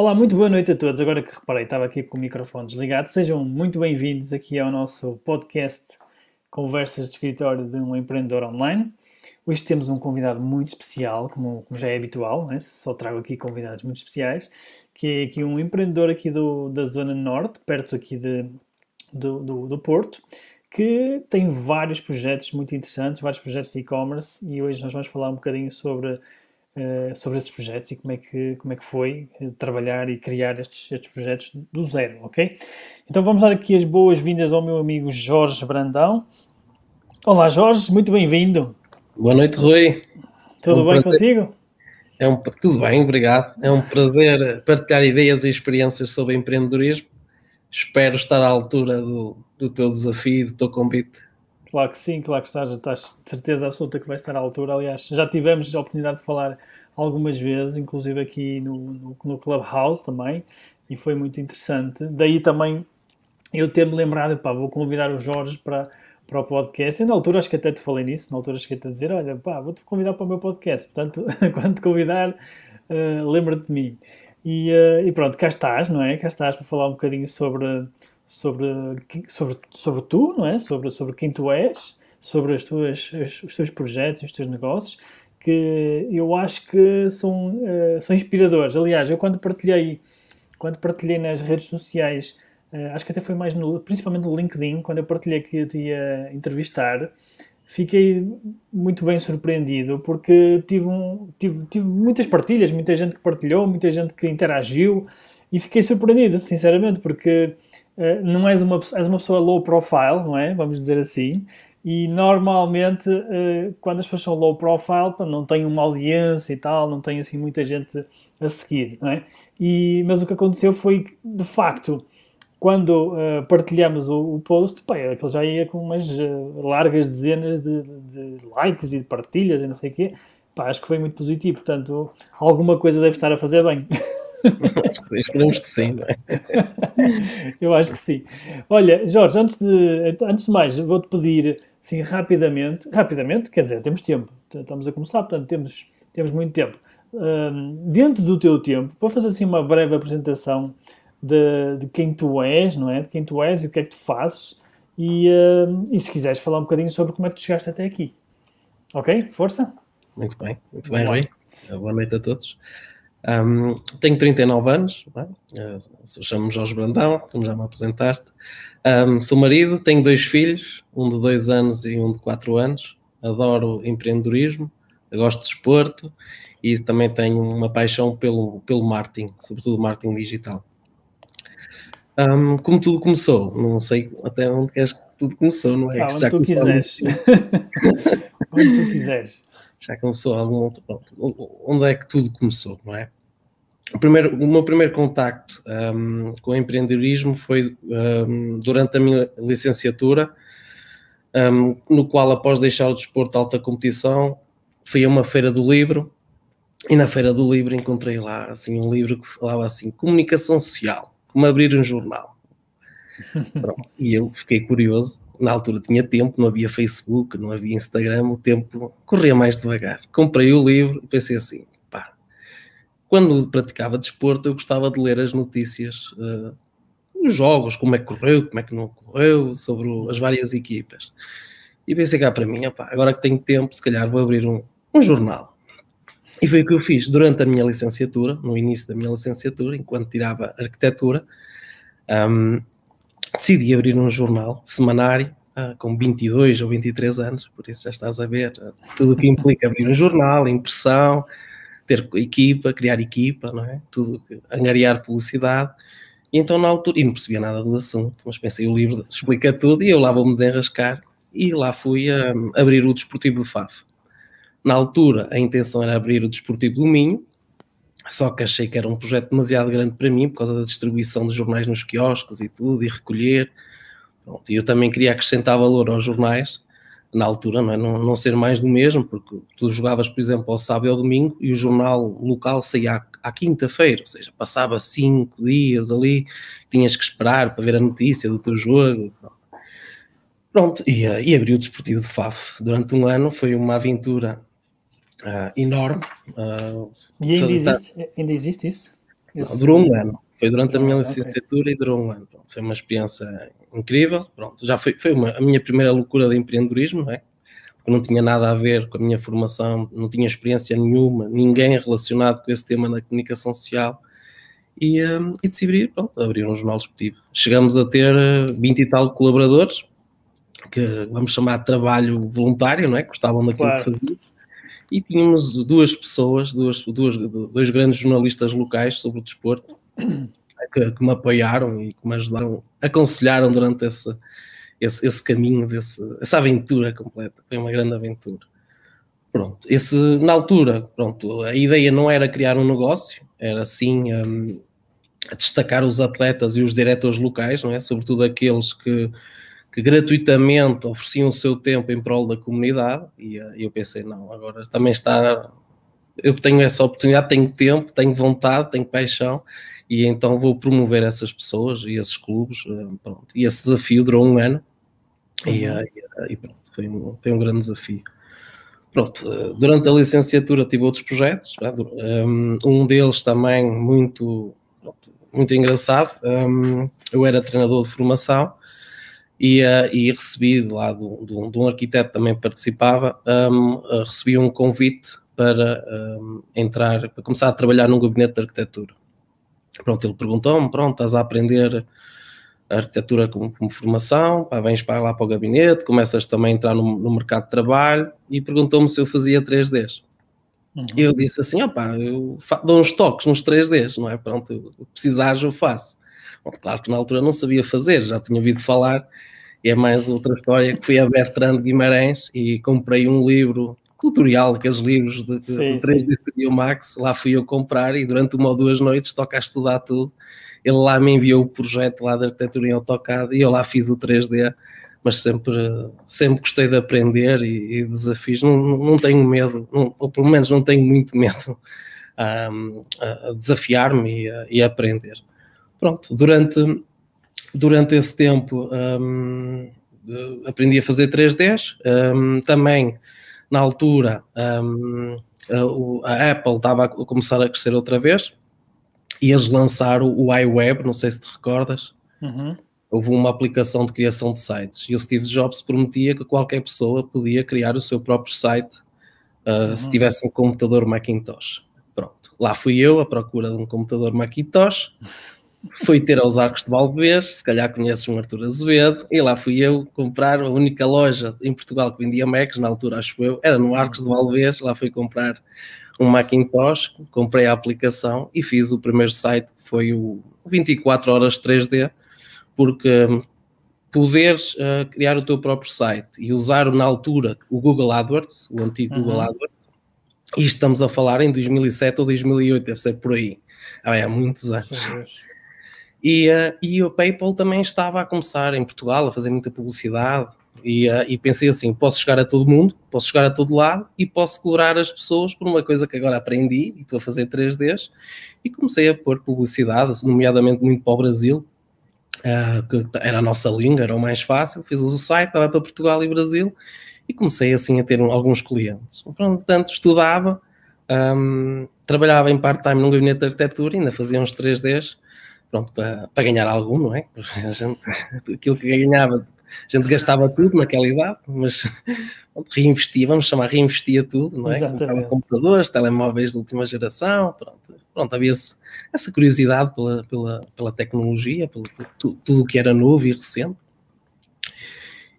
Olá, muito boa noite a todos. Agora que reparei, estava aqui com o microfone desligado. Sejam muito bem-vindos aqui ao nosso podcast Conversas de Escritório de um Empreendedor Online. Hoje temos um convidado muito especial, como, como já é habitual, né? só trago aqui convidados muito especiais, que é aqui um empreendedor aqui do, da Zona Norte, perto aqui de, do, do, do Porto, que tem vários projetos muito interessantes, vários projetos de e-commerce e hoje nós vamos falar um bocadinho sobre, uh, sobre esses projetos e como é que, como é que foi uh, trabalhar e criar estes, estes projetos do zero, ok? Então vamos dar aqui as boas-vindas ao meu amigo Jorge Brandão. Olá Jorge, muito bem-vindo. Boa noite, Rui. Tudo é um bem prazer. contigo? É um, tudo bem, obrigado. É um prazer partilhar ideias e experiências sobre empreendedorismo. Espero estar à altura do, do teu desafio, do teu convite. Claro que sim, claro que estás, estás de certeza absoluta que vais estar à altura. Aliás, já tivemos a oportunidade de falar algumas vezes, inclusive aqui no, no, no Clubhouse também, e foi muito interessante. Daí também eu ter-me lembrado, pá, vou convidar o Jorge para para o podcast. E na altura acho que até te falei nisso, na altura cheguei-te a dizer, olha, pá, vou-te convidar para o meu podcast. Portanto, quando te convidar, uh, lembra-te de mim. E, uh, e, pronto, cá estás, não é? Cá estás para falar um bocadinho sobre, sobre, sobre, sobre tu, não é? Sobre, sobre quem tu és, sobre as tuas, os teus projetos, os teus negócios, que eu acho que são, uh, são inspiradores. Aliás, eu quando partilhei, quando partilhei nas redes sociais Uh, acho que até foi mais no, principalmente no LinkedIn, quando eu partilhei que eu te ia entrevistar, fiquei muito bem surpreendido porque tive, um, tive, tive muitas partilhas, muita gente que partilhou, muita gente que interagiu e fiquei surpreendido, sinceramente, porque uh, não és uma, és uma pessoa low profile, não é? Vamos dizer assim. E normalmente, uh, quando as pessoas são low profile, não têm uma audiência e tal, não têm assim muita gente a seguir, não é? E, mas o que aconteceu foi, de facto, quando uh, partilhamos o, o, post, pá, aquele já ia com umas uh, largas dezenas de, de, likes e de partilhas e não sei o quê. Pá, acho que foi muito positivo, portanto, alguma coisa deve estar a fazer bem. Esperamos que sim, não é? Eu acho que sim. Olha, Jorge, antes de, antes de mais, vou-te pedir, assim, rapidamente, rapidamente, quer dizer, temos tempo, estamos a começar, portanto, temos, temos muito tempo. Uh, dentro do teu tempo, para fazer assim uma breve apresentação de, de, quem tu és, não é? De quem tu és e o que é que tu fazes. E, uh, e se quiseres falar um bocadinho sobre como é que tu chegaste até aqui. Ok? Força? Muito bem, muito bem, Rui. Boa noite a todos. Um, tenho 39 anos, é? chamo-me Jorge Brandão, como já me apresentaste. Um, sou marido, tenho dois filhos, um de 2 anos e um de 4 anos. Adoro empreendedorismo, gosto de desporto e também tenho uma paixão pelo, pelo marketing, sobretudo marketing digital. Um, como tudo começou, não sei até onde queres que tudo começou, não é? Ah, onde já tu quiseres. onde tu quiseres. Já começou algum outro ponto. Onde é que tudo começou, não é? O, primeiro, o meu primeiro contacto um, com o empreendedorismo foi um, durante a minha licenciatura, no qual, após deixar o desporto de alta competição, fui a uma feira do livro e na feira do livro encontrei lá assim, um livro que falava assim, comunicação social como abrir um jornal. Pronto, e eu fiquei curioso. Na altura tinha tempo, não havia Facebook, não havia Instagram, o tempo corria mais devagar. Comprei o livro e pensei assim: pá, quando praticava desporto, eu gostava de ler as notícias uh, jogos, como é que correu, como é que não correu, sobre as várias equipas. E pensei cá para mim: pá, agora que tenho tempo, se calhar vou abrir um, um jornal. E foi o que eu fiz durante a minha licenciatura, no início da minha licenciatura, enquanto tirava arquitetura. Um, decidi abrir um jornal semanário uh, com 22 ou 23 anos, por isso já estás a ver uh, tudo o que implica abrir um jornal, impressão, ter equipa, criar equipa, não é? Tudo, angariar publicidade. E então na altura, e não percebia nada do assunto, mas pensei, o livro explica tudo e eu lá vou-me desenrascar e lá fui um, abrir o Desportivo de Faf. Na altura, a intenção era abrir o Desportivo do Minho, só que achei que era um projeto demasiado grande para mim, por causa da distribuição de jornais nos quiosques e tudo, e recolher. E eu também queria acrescentar valor aos jornais, na altura, não, é? não, não, ser mais do mesmo, porque tu jogavas, por exemplo, ao sábado e ao domingo e o jornal local saía à, à quinta-feira, ou seja, passava cinco dias ali, tinhas que esperar para ver a notícia do teu jogo. Pronto, e, uh, e o Desportivo de Faf. Durante um ano foi uma aventura uh, enorme. Uh, e ainda existe, ainda existe isso? Não, durou um ano. Foi durante a minha licenciatura okay. e durou um ano. Pronto, foi uma experiência incrível. Pronto, já foi, foi uma, a minha primeira loucura de empreendedorismo, não é? Porque não tinha nada a ver com a minha formação, não tinha experiência nenhuma, ninguém relacionado com esse tema na comunicação social. E, um, e decidi pronto, abrir um jornal desportivo. Chegamos a ter 20 e tal colaboradores, que vamos chamar de trabalho voluntário, não é? Gostavam daquilo claro. que faziam e tínhamos duas pessoas, duas, duas, dois grandes jornalistas locais sobre o desporto que, que, me apoiaram e que me ajudaram, aconselharam durante esse, esse, esse caminho, desse, essa aventura completa. Foi uma grande aventura. Pronto, esse, na altura, pronto, a ideia não era criar um negócio, era sim um, destacar os atletas e os diretores locais, não é? Sobretudo aqueles que que gratuitamente ofereciam o seu tempo em prol da comunidade e, eh, eu pensei, não, agora também está, eu tenho essa oportunidade, tenho tempo, tenho vontade, tenho paixão e então vou promover essas pessoas e esses clubes, eh, pronto. E esse desafio durou um ano e, uhum. e, e pronto, foi um, foi um grande desafio. Pronto, durante a licenciatura tive outros projetos, um deles também muito, muito engraçado, eu era treinador de formação e, uh, e recebi lá do, do, de um arquiteto também participava, um, uh, recebi um convite para um, entrar, para começar a trabalhar num gabinete de arquitetura. Pronto, ele perguntou-me, pronto, estás a aprender a arquitetura como, como, formação, pá, vens para lá para o gabinete, começas também a entrar no, no mercado de trabalho e perguntou-me se eu fazia 3Ds. Uhum. Eu disse assim, opá, eu dou uns toques nos 3Ds, não é? Pronto, eu, precisares eu faço. Bom, claro que na altura não sabia fazer, já tinha ouvido falar é mais outra história que fui a Bertrand Guimarães e comprei um livro tutorial, aqueles livros de, de, sim, de 3D Studio Max, lá fui eu comprar e durante uma ou duas noites toca a estudar tudo. Ele lá me enviou o projeto lá de arquitetura em AutoCAD e eu lá fiz o 3D, mas sempre, sempre gostei de aprender e, e desafios. Não, não tenho medo, não, ou pelo menos não tenho muito medo um, a desafiar-me e, e a aprender. Pronto, durante durante esse tempo um, aprendi a fazer 3Ds. Um, também, na altura, um, a, Apple estava a começar a crescer outra vez e eles lançaram o iWeb, não sei se te recordas. Uhum. Houve uma aplicação de criação de sites e o Steve Jobs prometia que qualquer pessoa podia criar o seu próprio site uh, uhum. se tivesse um computador Macintosh. Pronto, lá fui eu à procura de um computador Macintosh fui ter aos Arcos de Valvez, se calhar conheces um Arthur Azevedo, e lá fui eu comprar a única loja em Portugal que vendia Macs, na altura acho eu, era no Arcos de Valvez, lá fui comprar um Macintosh, comprei a aplicação e fiz o primeiro site que foi o 24 horas 3D, porque hum, poderes uh, criar o teu próprio site e usar na altura o Google AdWords, o antigo uhum. Google AdWords, e estamos a falar em 2007 ou 2008, deve ser por aí, há muitos anos. E, uh, e o PayPal também estava a começar em Portugal a fazer muita publicidade. E, uh, e, pensei assim: posso chegar a todo mundo, posso chegar a todo lado e posso cobrar as pessoas por uma coisa que agora aprendi e estou a fazer 3Ds. E comecei a pôr publicidade, nomeadamente muito para o Brasil, uh, que era a nossa língua, era o mais fácil. Fiz o site, estava para Portugal e Brasil e comecei assim a ter um, alguns clientes. Portanto, estudava, um, trabalhava em part-time num gabinete de arquitetura, ainda fazia uns 3Ds pronto, para, para ganhar algum, não é? Gente, aquilo que ganhava, a gente gastava tudo naquela idade, mas pronto, reinvestia, vamos chamar, reinvestia tudo, não é? Comprava computadores, telemóveis de última geração, pronto, pronto havia essa curiosidade pela, pela, pela tecnologia, pelo, tudo, tudo o que era novo e recente.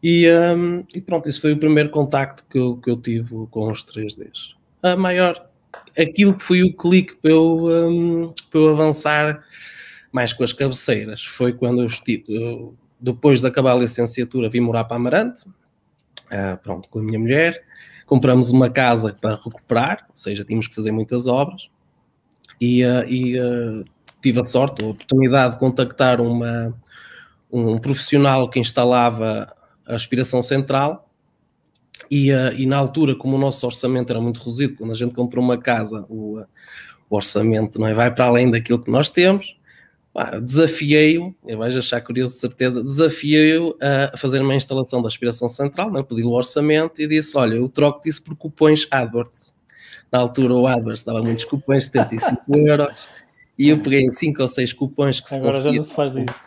E, um, e, pronto, esse foi o primeiro contacto que eu, que eu tive com os 3Ds. A maior, aquilo que foi o clique para eu, um, para eu avançar mais com as cabeceiras, foi quando eu estive, depois de acabar a licenciatura, vim morar para Amarante, uh, pronto, com a minha mulher, compramos uma casa para recuperar, ou seja, tínhamos que fazer muitas obras, e, uh, e uh, tive a sorte, a oportunidade de contactar uma, um profissional que instalava a aspiração central, e, uh, e, na altura, como o nosso orçamento era muito reduzido, quando a gente comprou uma casa, o, o orçamento não é, vai para além daquilo que nós temos, desafiei-o, eu vais achar curioso de certeza, desafiei-o a fazer uma instalação da aspiração central, né, pedi o orçamento e disse, olha, eu troco disso por cupões AdWords. Na altura o AdWords dava muitos cupões, 75 euros, e eu peguei em 5 ou 6 cupões que se Agora já não se faz isso.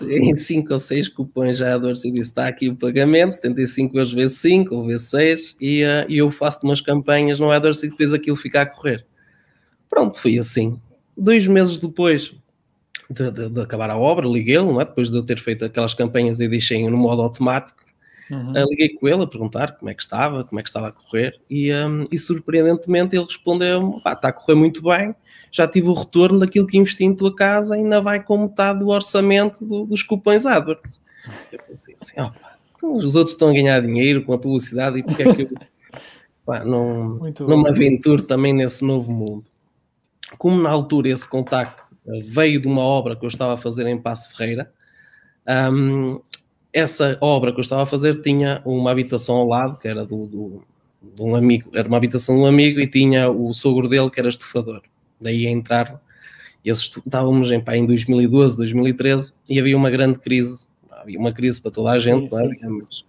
Peguei em 5 ou 6 cupões AdWords e disse, está aqui o pagamento, 75 euros vezes 5 ou vezes 6, e, uh, eu faço umas campanhas no AdWords e depois aquilo fica a correr. Pronto, foi assim dois meses depois de, de, de acabar a obra, liguei-lo, é? depois de eu ter feito aquelas campanhas e deixei no modo automático, uhum. uh, liguei com ele a perguntar como é que estava, como é que estava a correr, e, um, e surpreendentemente ele respondeu: está a correr muito bem, já tive o retorno daquilo que investi em tua casa, ainda vai com metade do orçamento do, dos cupões AdWords. Eu pensei assim: opa, então os outros estão a ganhar dinheiro com a publicidade e porque é que eu pá, não, não me aventuro também nesse novo mundo? Como na altura esse contacto eh, veio de uma obra que eu estava a fazer em Passo Ferreira, um, essa obra que eu estava a fazer tinha uma habitação ao lado, que era do, do, de um amigo, era uma habitação de um amigo e tinha o sogro dele que era estufador. Daí a entrar, estávamos em, pá, em 2012, 2013, e havia uma grande crise, havia uma crise para toda a gente, sim, sim, sim.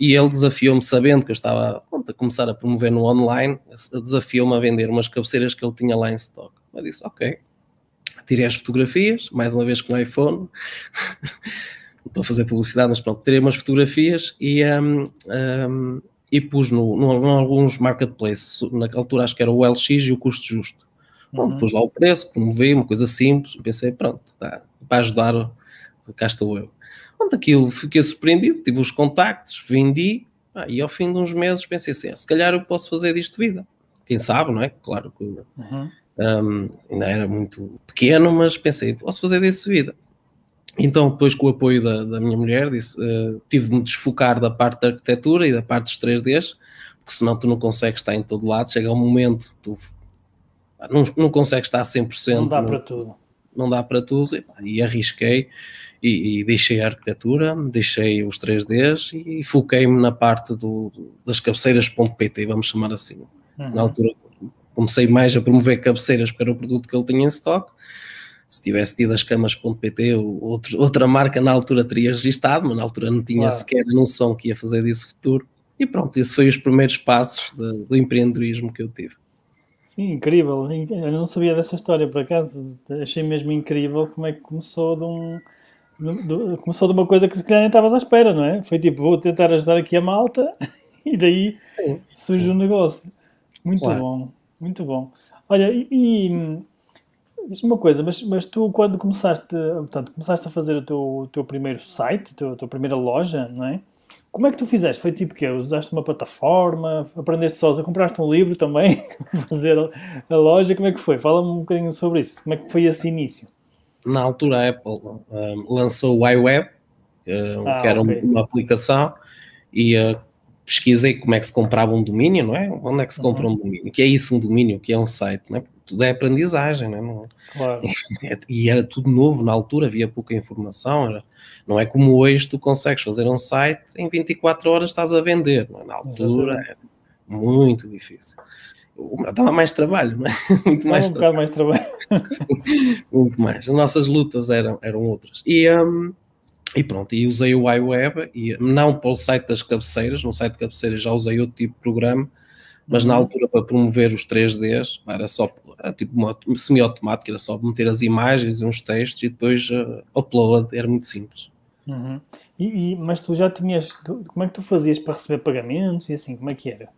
E ele desafiou-me, sabendo que eu estava a começar a promover no online, desafiou-me a vender umas cabeceiras que ele tinha lá em stock. Eu disse, ok. Tirei as fotografias, mais uma vez com o iPhone. Estou a fazer publicidade, mas pronto, tirei umas fotografias e, um, um, e pus no, no, no, alguns marketplaces. Naquela altura acho que era o LX e o custo justo. Bom, uhum. pus lá o preço, promovi, uma coisa simples. Pensei, pronto, tá, para ajudar, cá estou eu. Pronto, aquilo, fiquei surpreendido, tive os contactos, vendi, ah, e ao fim de uns meses pensei assim, ah, se calhar eu posso fazer disto vida. Quem sabe, não é? Claro que uhum. Um, ainda era muito pequeno, mas pensei, posso fazer disso vida. Então, depois, com o apoio da, da minha mulher, disse, uh, tive-me de desfocar da parte da arquitetura e da parte dos 3Ds, porque senão tu não consegues estar em todo lado. Chega um momento, tu não, não consegues estar 100%. Não dá não, para tudo. Não dá para tudo. E, e arrisquei e, e, deixei a arquitetura, deixei os 3Ds e, e foquei-me na parte do, das cabeceiras.pt, vamos chamar assim. Uhum. Na altura comecei mais a promover cabeceiras para o produto que ele tinha em stock. Se tivesse tido as camas.pt, outra marca na altura teria registado, mas na altura não tinha claro. sequer noção que ia fazer disso futuro. E pronto, esses foram os primeiros passos de, do empreendedorismo que eu tive. Sim, incrível. Eu não sabia dessa história, por acaso. Achei mesmo incrível como é que começou de um. Começou de uma coisa que se calhar nem estavas à espera, não é? Foi tipo, vou tentar ajudar aqui a malta e daí sim, surge o um negócio. Muito claro. bom. Muito bom. Olha, e, e diz-me uma coisa, mas, mas tu quando começaste, portanto, começaste a fazer o teu, o teu primeiro site, a tua, a tua primeira loja, não é? Como é que tu fizeste? Foi tipo que usaste uma plataforma, aprendeste sozinho, compraste um livro também para fazer a, loja, como é que foi? Fala-me um bocadinho sobre isso, como é que foi esse início? Na altura a Apple um, lançou o iWeb, uh, ah, que era okay. uma, aplicação, e uh, pesquisei como é que se comprava um domínio, não é? Onde é que se compra uhum. um domínio? O que é isso, um domínio? O que é um site? Não é? Tudo é aprendizagem, não é? Não, claro. E era tudo novo na altura, havia pouca informação, era, não é como hoje tu consegues fazer um site, em 24 horas estás a vender, é? Na altura Exatamente. era muito difícil. Dava mais trabalho, não é? Muito mais um trabalho. mais trabalho. muito mais. As nossas lutas eram, eram outras. E, um, e pronto, e usei o iWeb, e não para o site das cabeceiras, no site de cabeceiras já usei outro tipo de programa, mas na uhum. altura para promover os 3Ds era só era tipo semi-automático, era só meter as imagens e uns textos e depois uh, upload, era muito simples. Uhum. E, e, mas tu já tinhas, tu, como é que tu fazias para receber pagamentos e assim, como é que era?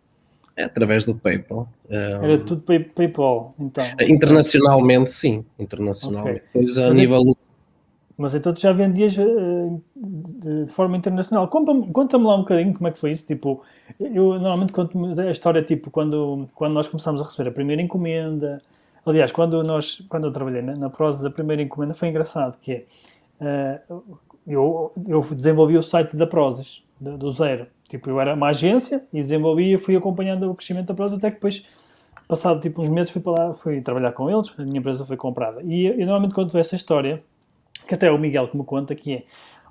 É através do PayPal. Era tudo pay, PayPal, então? Internacionalmente, sim, internacionalmente. Okay. Depois a mas nível é mas então tu já vendias uh, de, de, forma internacional. Conta-me conta lá um bocadinho como é que foi isso. Tipo, eu normalmente conto a história, tipo, quando, quando nós começámos a receber a primeira encomenda. Aliás, quando, nós, quando eu trabalhei na, na Prozis, a primeira encomenda foi engraçado, que é... Uh, eu, eu desenvolvi o site da Prozis, do, do zero. Tipo, eu era uma agência e desenvolvia, fui acompanhando o crescimento da Prozis até que depois, passado tipo uns meses, fui para lá, fui trabalhar com eles, a minha empresa foi comprada. E eu normalmente conto essa história, que até é o Miguel que me conta, que é,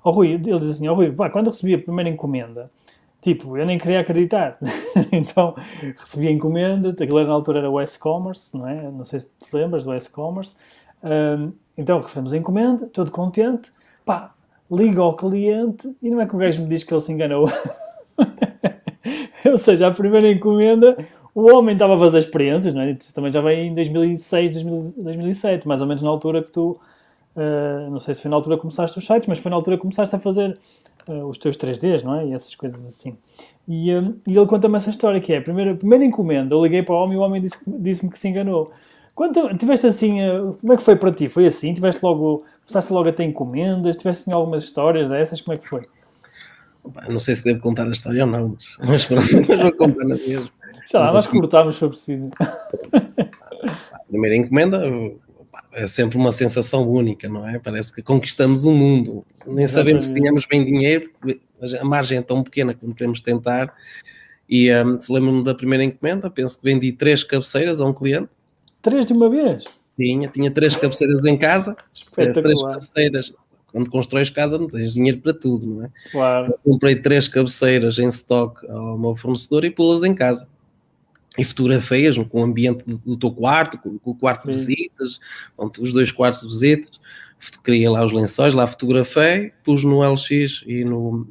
oh, Rui, ele diz assim, oh, Rui, pá, quando eu recebi a primeira encomenda, tipo, eu nem queria acreditar. então, recebi a encomenda, aquilo na altura era o S-Commerce, não é? Não sei se te lembras do S-Commerce. Um, então, recebemos a encomenda, todo contente, pá, liga ao cliente e não é que o gajo me diz que ele se enganou. Ou seja, a primeira encomenda, o homem estava a fazer experiências, não é? também já vem em 2006, 2007, mais ou menos na altura que tu, uh, não sei se foi na altura que começaste os sites, mas foi na altura que começaste a fazer uh, os teus 3Ds, não é? E essas coisas assim. E, uh, e ele conta-me essa história que é, a primeira, a primeira encomenda, eu liguei para o homem e o homem disse-me disse que se enganou. Quando tiveste assim, como é que foi para ti? Foi assim? Tiveste logo, começaste logo a ter encomendas? Tiveste assim algumas histórias dessas? Como é que foi? Não sei se devo contar a história ou não, mas, mas pronto, vou contar na mesma. Já lá, nós cortámos se for preciso. A primeira encomenda é sempre uma sensação única, não é? Parece que conquistamos o um mundo. Nem Exatamente. sabemos se tínhamos bem dinheiro, a margem é tão pequena que não queremos tentar. E um, se lembro-me da primeira encomenda, penso que vendi três cabeceiras a um cliente. Três de uma vez? Tinha, tinha três cabeceiras em casa. Espetacular. Três cabeceiras quando constróis casa não tens dinheiro para tudo, não é? Claro. Eu comprei três cabeceiras em stock ao meu fornecedor e pô-las em casa. E fotografias com o ambiente do teu quarto, com, com o quarto Sim. de visitas, os dois quartos de visitas. Criei lá os lençóis, lá fotografei, pus no LX e no.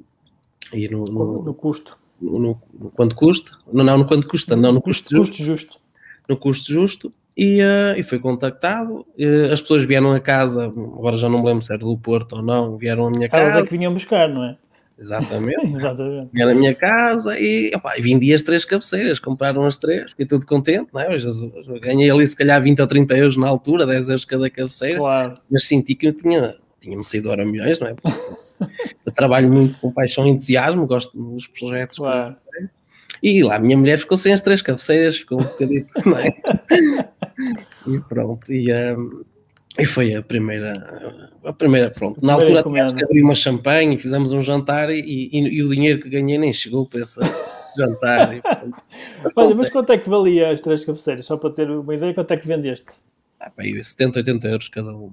E no, no, no custo. No, no, no, quanto custa? Não, não, no quanto custa, não, no custo, custo, custo justo. No custo justo e, uh, e foi contactado. Uh, as pessoas vieram a casa, agora já não me lembro se era do Porto ou não, vieram à minha casa. Elas é que vinham buscar, não é? Exatamente. Exatamente. Vieram à minha casa e, opa, vendi as três cabeceiras, compraram as três, fiquei tudo contente, não é? Ganhei ali se calhar 20 ou 30 euros na altura, 10 euros cada cabeceira, claro. mas senti que eu tinha, tinha-me saído hora milhões, não é? eu trabalho muito com paixão e entusiasmo, gosto dos projetos. Claro. E lá a minha mulher ficou sem as três cabeceiras, ficou um bocadinho, não é? E pronto, e, um, e foi a primeira, a primeira, pronto. Na altura acho que abri uma champanhe, fizemos um jantar e, e, e, o dinheiro que ganhei nem chegou para esse jantar. E, Olha, mas quanto é que valia as três cabeceiras? Só para ter uma ideia, quanto é que vendeste? Ah, bem, 70, 80 euros cada uma.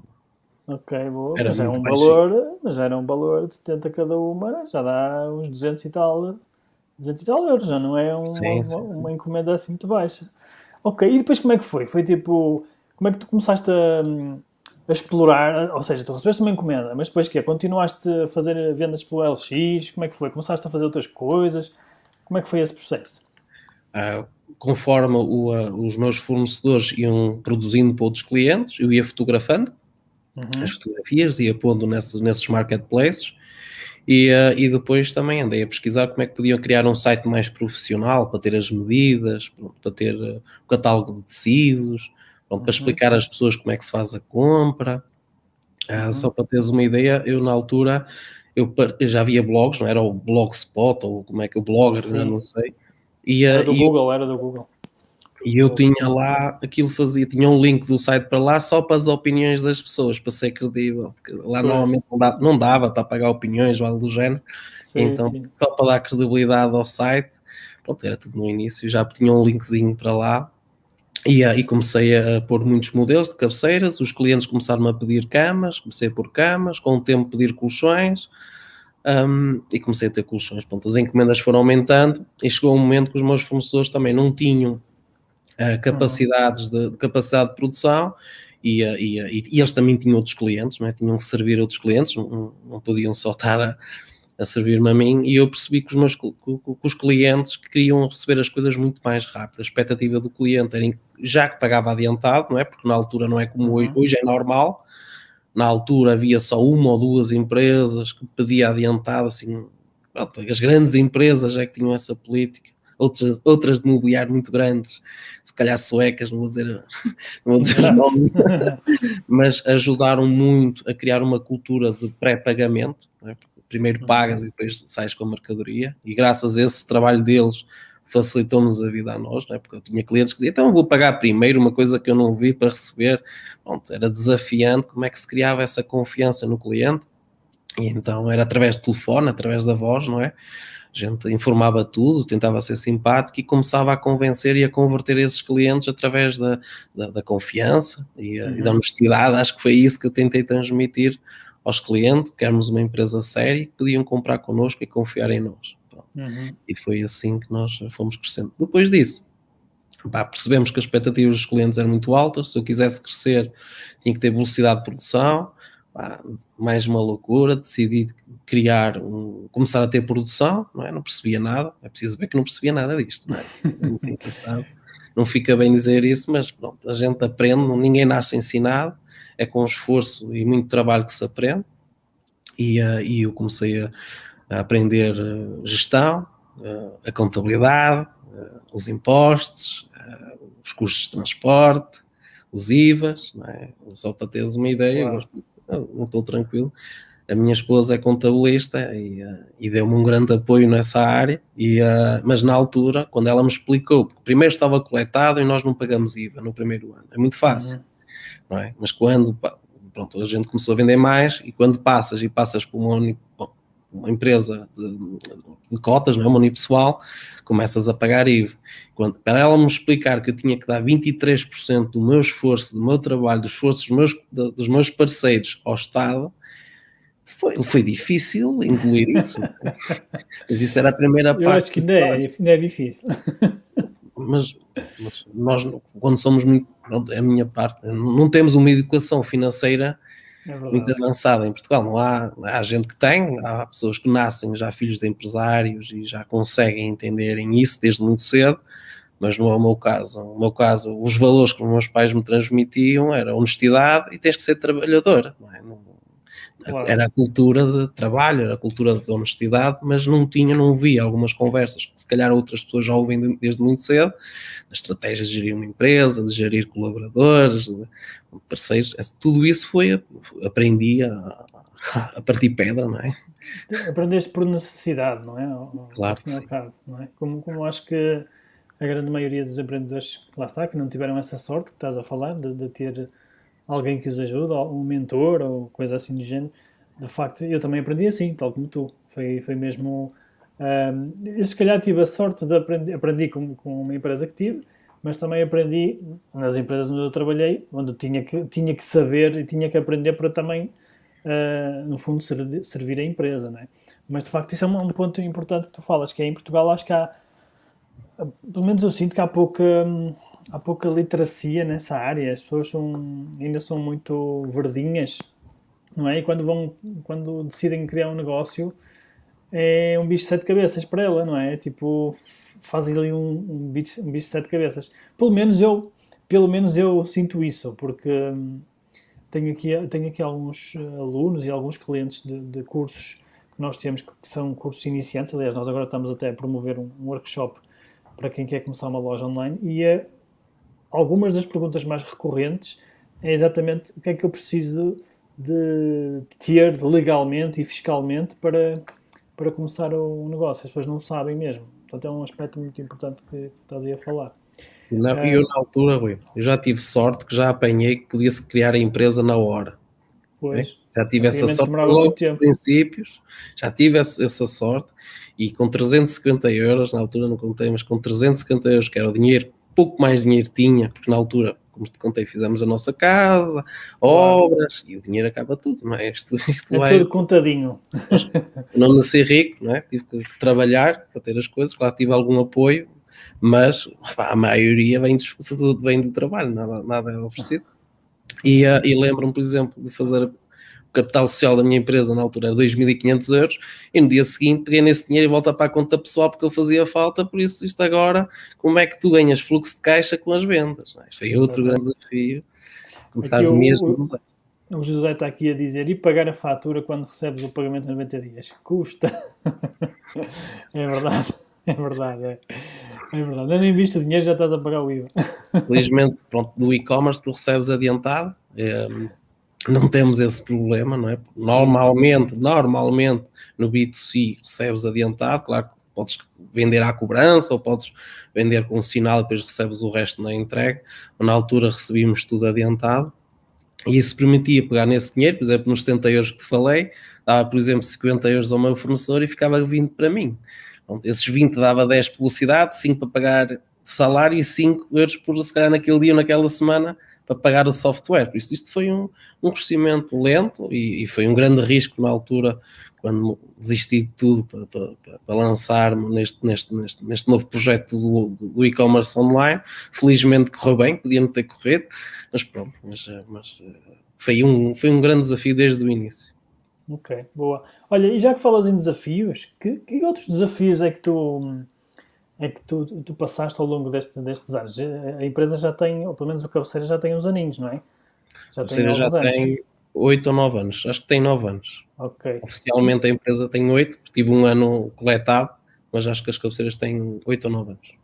Ok, boa. Era mas, é um valor, mas era um valor de 70 cada uma, já dá uns 200 e tal, 200 e tal euros, já não é um, sim, uma, sim, sim. uma encomenda assim muito baixa. Ok, e depois como é que foi? Foi tipo, como é que tu começaste a, a explorar? Ou seja, tu recebeste uma encomenda, mas depois que Continuaste a fazer vendas pelo LX? Como é que foi? Começaste a fazer outras coisas? Como é que foi esse processo? Uh, conforme o, uh, os meus fornecedores iam produzindo para outros clientes, eu ia fotografando uhum. as fotografias, ia pondo nesses, nesses marketplaces e, uh, e depois também andei a pesquisar como é que podiam criar um site mais profissional para ter as medidas, para ter uh, o catálogo de tecidos, pronto, para uhum. explicar às pessoas como é que se faz a compra. Uh, uhum. Só para teres uma ideia, eu na altura eu, eu, já havia blogs, não era o Blogspot ou como é que o Blogger, não sei. E, era do Google, eu, era do Google. E eu tinha lá, aquilo fazia, tinha um link do site para lá só para as opiniões das pessoas, para ser credível. Porque lá pois. normalmente não dava, não dava, para pagar opiniões ou algo do género. Sim, então, sim. só para dar credibilidade ao site, pronto, era tudo no início, já tinha um linkzinho para lá. E aí comecei a pôr muitos modelos de cabeceiras, os clientes começaram a pedir camas, comecei a pôr camas, com o tempo pedir colchões, um, e comecei a ter colchões. Pronto, as encomendas foram aumentando e chegou um momento que os meus fornecedores também não tinham uh, capacidades de, de, capacidade de produção e, e, uh, e, eles também tinham outros clientes, não é? tinham que servir outros clientes, não, não podiam só estar a, a servir-me a mim e eu percebi que os meus que, que os clientes queriam receber as coisas muito mais rápido. A expectativa do cliente era já que pagava adiantado, não é? Porque na altura não é como hoje, uhum. hoje é normal. Na altura havia só uma ou duas empresas que pedia adiantado, assim, pronto, as grandes empresas é que tinham essa política outras, outras de mobiliário muito grandes, se calhar suecas, não vou dizer, não vou dizer nome, mas ajudaram muito a criar uma cultura de pré-pagamento. É? Primeiro pagas e depois sais com a mercadoria, e graças a esse trabalho deles facilitou-nos a vida a nós, é? porque eu tinha clientes que diziam, então vou pagar primeiro uma coisa que eu não vi para receber. Pronto, era desafiante como é que se criava essa confiança no cliente E então era através de telefone, através da voz, não é? A gente informava tudo, tentava ser simpático e começava a convencer e a converter esses clientes através da, da, da confiança e, uhum. e, da honestidade. Acho que foi isso que eu tentei transmitir aos clientes, que éramos uma empresa séria que podiam comprar connosco e confiar em nós. Uhum. E foi assim que nós fomos crescendo. Depois disso, pá, percebemos que as expectativas dos clientes eram muito altas. Se eu quisesse crescer, tinha que ter velocidade de produção pá, mais uma loucura, decidi criar, um, começar a ter produção, não é? Não percebia nada, é preciso ver que não percebia nada disto, não é? não fica bem dizer isso, mas pronto, a gente aprende, ninguém nasce ensinado, é com esforço e muito trabalho que se aprende, e, uh, e eu comecei a, a aprender uh, gestão, uh, a contabilidade, os impostos, os custos de transporte, os IVAs, não é? só para teres uma ideia, claro não estou tranquilo. A minha esposa é contabilista e, uh, e deu-me um grande apoio nessa área, e, uh, mas na altura, quando ela me explicou, porque primeiro estava coletado e nós não pagamos IVA no primeiro ano, é muito fácil, uhum. não é? Mas quando pronto, a gente começou a vender mais e quando passas e passas por uma, uma empresa de, de cotas, não é? uma unipessoal, começas a pagar IVA. Quando, para ela me explicar que eu tinha que dar 23% do meu esforço, do meu trabalho, dos esforços dos meus, dos meus parceiros ao Estado, foi, foi difícil engolir isso. mas isso era a primeira parte. Eu acho que ainda é, ainda é difícil. Mas, mas, nós, quando somos muito, a minha parte, não temos uma educação financeira é muito avançada em Portugal. Não há, há gente que tem, há pessoas que nascem já filhos de empresários e já conseguem entenderem isso desde muito cedo, mas não é o meu caso. No meu caso, os valores que os meus pais me transmitiam era honestidade e tens que ser trabalhador. Não é? não, Claro. Era a cultura de trabalho, era a cultura de honestidade, mas não tinha, não via algumas conversas que se calhar outras pessoas já ouvem desde muito cedo, das estratégias de gerir uma empresa, de gerir colaboradores, de parceiros, tudo isso foi, aprendi a, a partir pedra, não é? Aprendeste por necessidade, não é? Claro que sim. Cabo, não é? Como, como acho que a grande maioria dos empreendedores, lá está, que não tiveram essa sorte que estás a falar, de, de ter alguém que os ajude, um mentor ou coisa assim do género. De facto, eu também aprendi assim, tal como tu. Foi, foi mesmo. Um, eu se calhar tive a sorte de aprender, aprendi com, com uma empresa que tive, mas também aprendi nas empresas onde eu trabalhei, onde tinha que, tinha que saber e tinha que aprender para também, uh, no fundo, ser, servir a empresa. Né? Mas de facto, isso é um, um, ponto importante que tu falas, que é em Portugal acho que há, pelo menos eu sinto que há pouca. Há pouca literacia nessa área, as pessoas são, ainda são muito verdinhas, não é? E quando, vão, quando decidem criar um negócio, é um bicho de sete cabeças para ela, não é? Tipo, fazem ali um, um, bicho, um bicho de sete cabeças. Pelo menos eu, pelo menos eu sinto isso, porque hum, tenho aqui, tenho aqui alguns alunos e alguns clientes de, de cursos que nós temos que são cursos iniciantes. Aliás, nós agora estamos até a promover um, workshop para quem quer começar uma loja online e algumas das perguntas mais recorrentes é exatamente o que é que eu preciso de ter legalmente e fiscalmente para, para começar o negócio. As pessoas não sabem mesmo. Portanto, é um aspecto muito importante que estás aí a falar. Não, e eu, na altura, Rui, eu já tive sorte que já apanhei que podia-se criar a empresa na hora. Pois. É? Já tive essa sorte logo dos princípios, já tive essa, essa sorte e com 350 euros, na altura não contei, mas com 350 euros, que era o dinheiro pouco mais dinheiro tinha, porque na altura, como te contei, fizemos a nossa casa, obras, e o dinheiro acaba tudo, não é? Isto, isto é vai... tudo contadinho. Não nasci rico, não é? Tive que trabalhar para ter as coisas, claro, tive algum apoio, mas a maioria vem, de, tudo vem do trabalho, nada, nada é oferecido. E, uh, e lembro-me, por exemplo, de fazer capital social da minha empresa na altura era 2.500 euros, e no dia seguinte peguei nesse dinheiro e volta para a conta pessoal porque ele fazia falta, por isso isto agora, como é que tu ganhas fluxo de caixa com as vendas? É? Isto é outro grande desafio, começar o, mesmo o, o José está aqui a dizer, e pagar a fatura quando recebes o pagamento em 90 dias? Custa! é verdade, é verdade, é. É verdade, nem visto o dinheiro já estás a pagar o IVA. Felizmente, pronto, do e-commerce tu recebes adiantado, é, não temos esse problema, não é? Normalmente, normalmente no B2C recebes adiantado, claro que podes vender à cobrança ou podes vender com um sinal e depois recebes o resto na entrega. Na altura recebíamos tudo adiantado E isso permitia pegar nesse dinheiro, por exemplo, nos 70 euros que te falei, dava, por exemplo, 50 euros ao meu fornecedor e ficava 20 para mim. Pronto, esses 20 dava 10 publicidade, 5 para pagar salário e 5 euros por, se calhar, naquele dia ou naquela semana para pagar o software. Por isso, isto foi um, um crescimento lento e, e, foi um grande risco na altura, quando desisti de tudo para, para, para lançar-me neste, neste, neste, neste novo projeto do, do e-commerce online. Felizmente correu bem, podia não ter corrido, mas pronto, mas, mas foi, um, foi um grande desafio desde o início. Ok, boa. Olha, e já que falas em desafios, que, que outros desafios é que tu é que tu, tu passaste ao longo deste, destes anos? A empresa já tem, ou pelo menos o cabeceira já tem uns aninhos, não é? Já tem já anos. tem 8 ou 9 anos, acho que tem 9 anos. Ok. Oficialmente a empresa tem 8, porque tive um ano coletado, mas acho que as cabeceiras têm 8 ou 9 anos.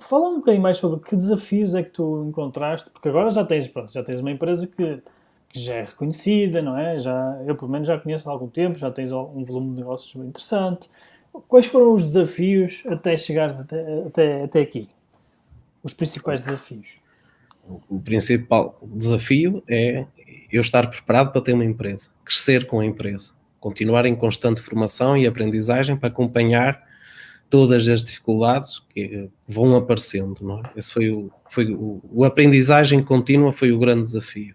Fala um bocadinho mais sobre que desafios é que tu encontraste, porque agora já tens, pronto, já tens uma empresa que, que já é reconhecida, não é? Já, eu pelo menos já conheço há algum tempo, já tens um volume de negócios interessante. Quais foram os desafios até chegares até, até, até aqui? Os principais desafios? O principal desafio é eu estar preparado para ter uma empresa, crescer com a empresa, continuar em constante formação e aprendizagem para acompanhar todas as dificuldades que vão aparecendo, não é? Esse foi o, foi o, o aprendizagem contínua foi o grande desafio,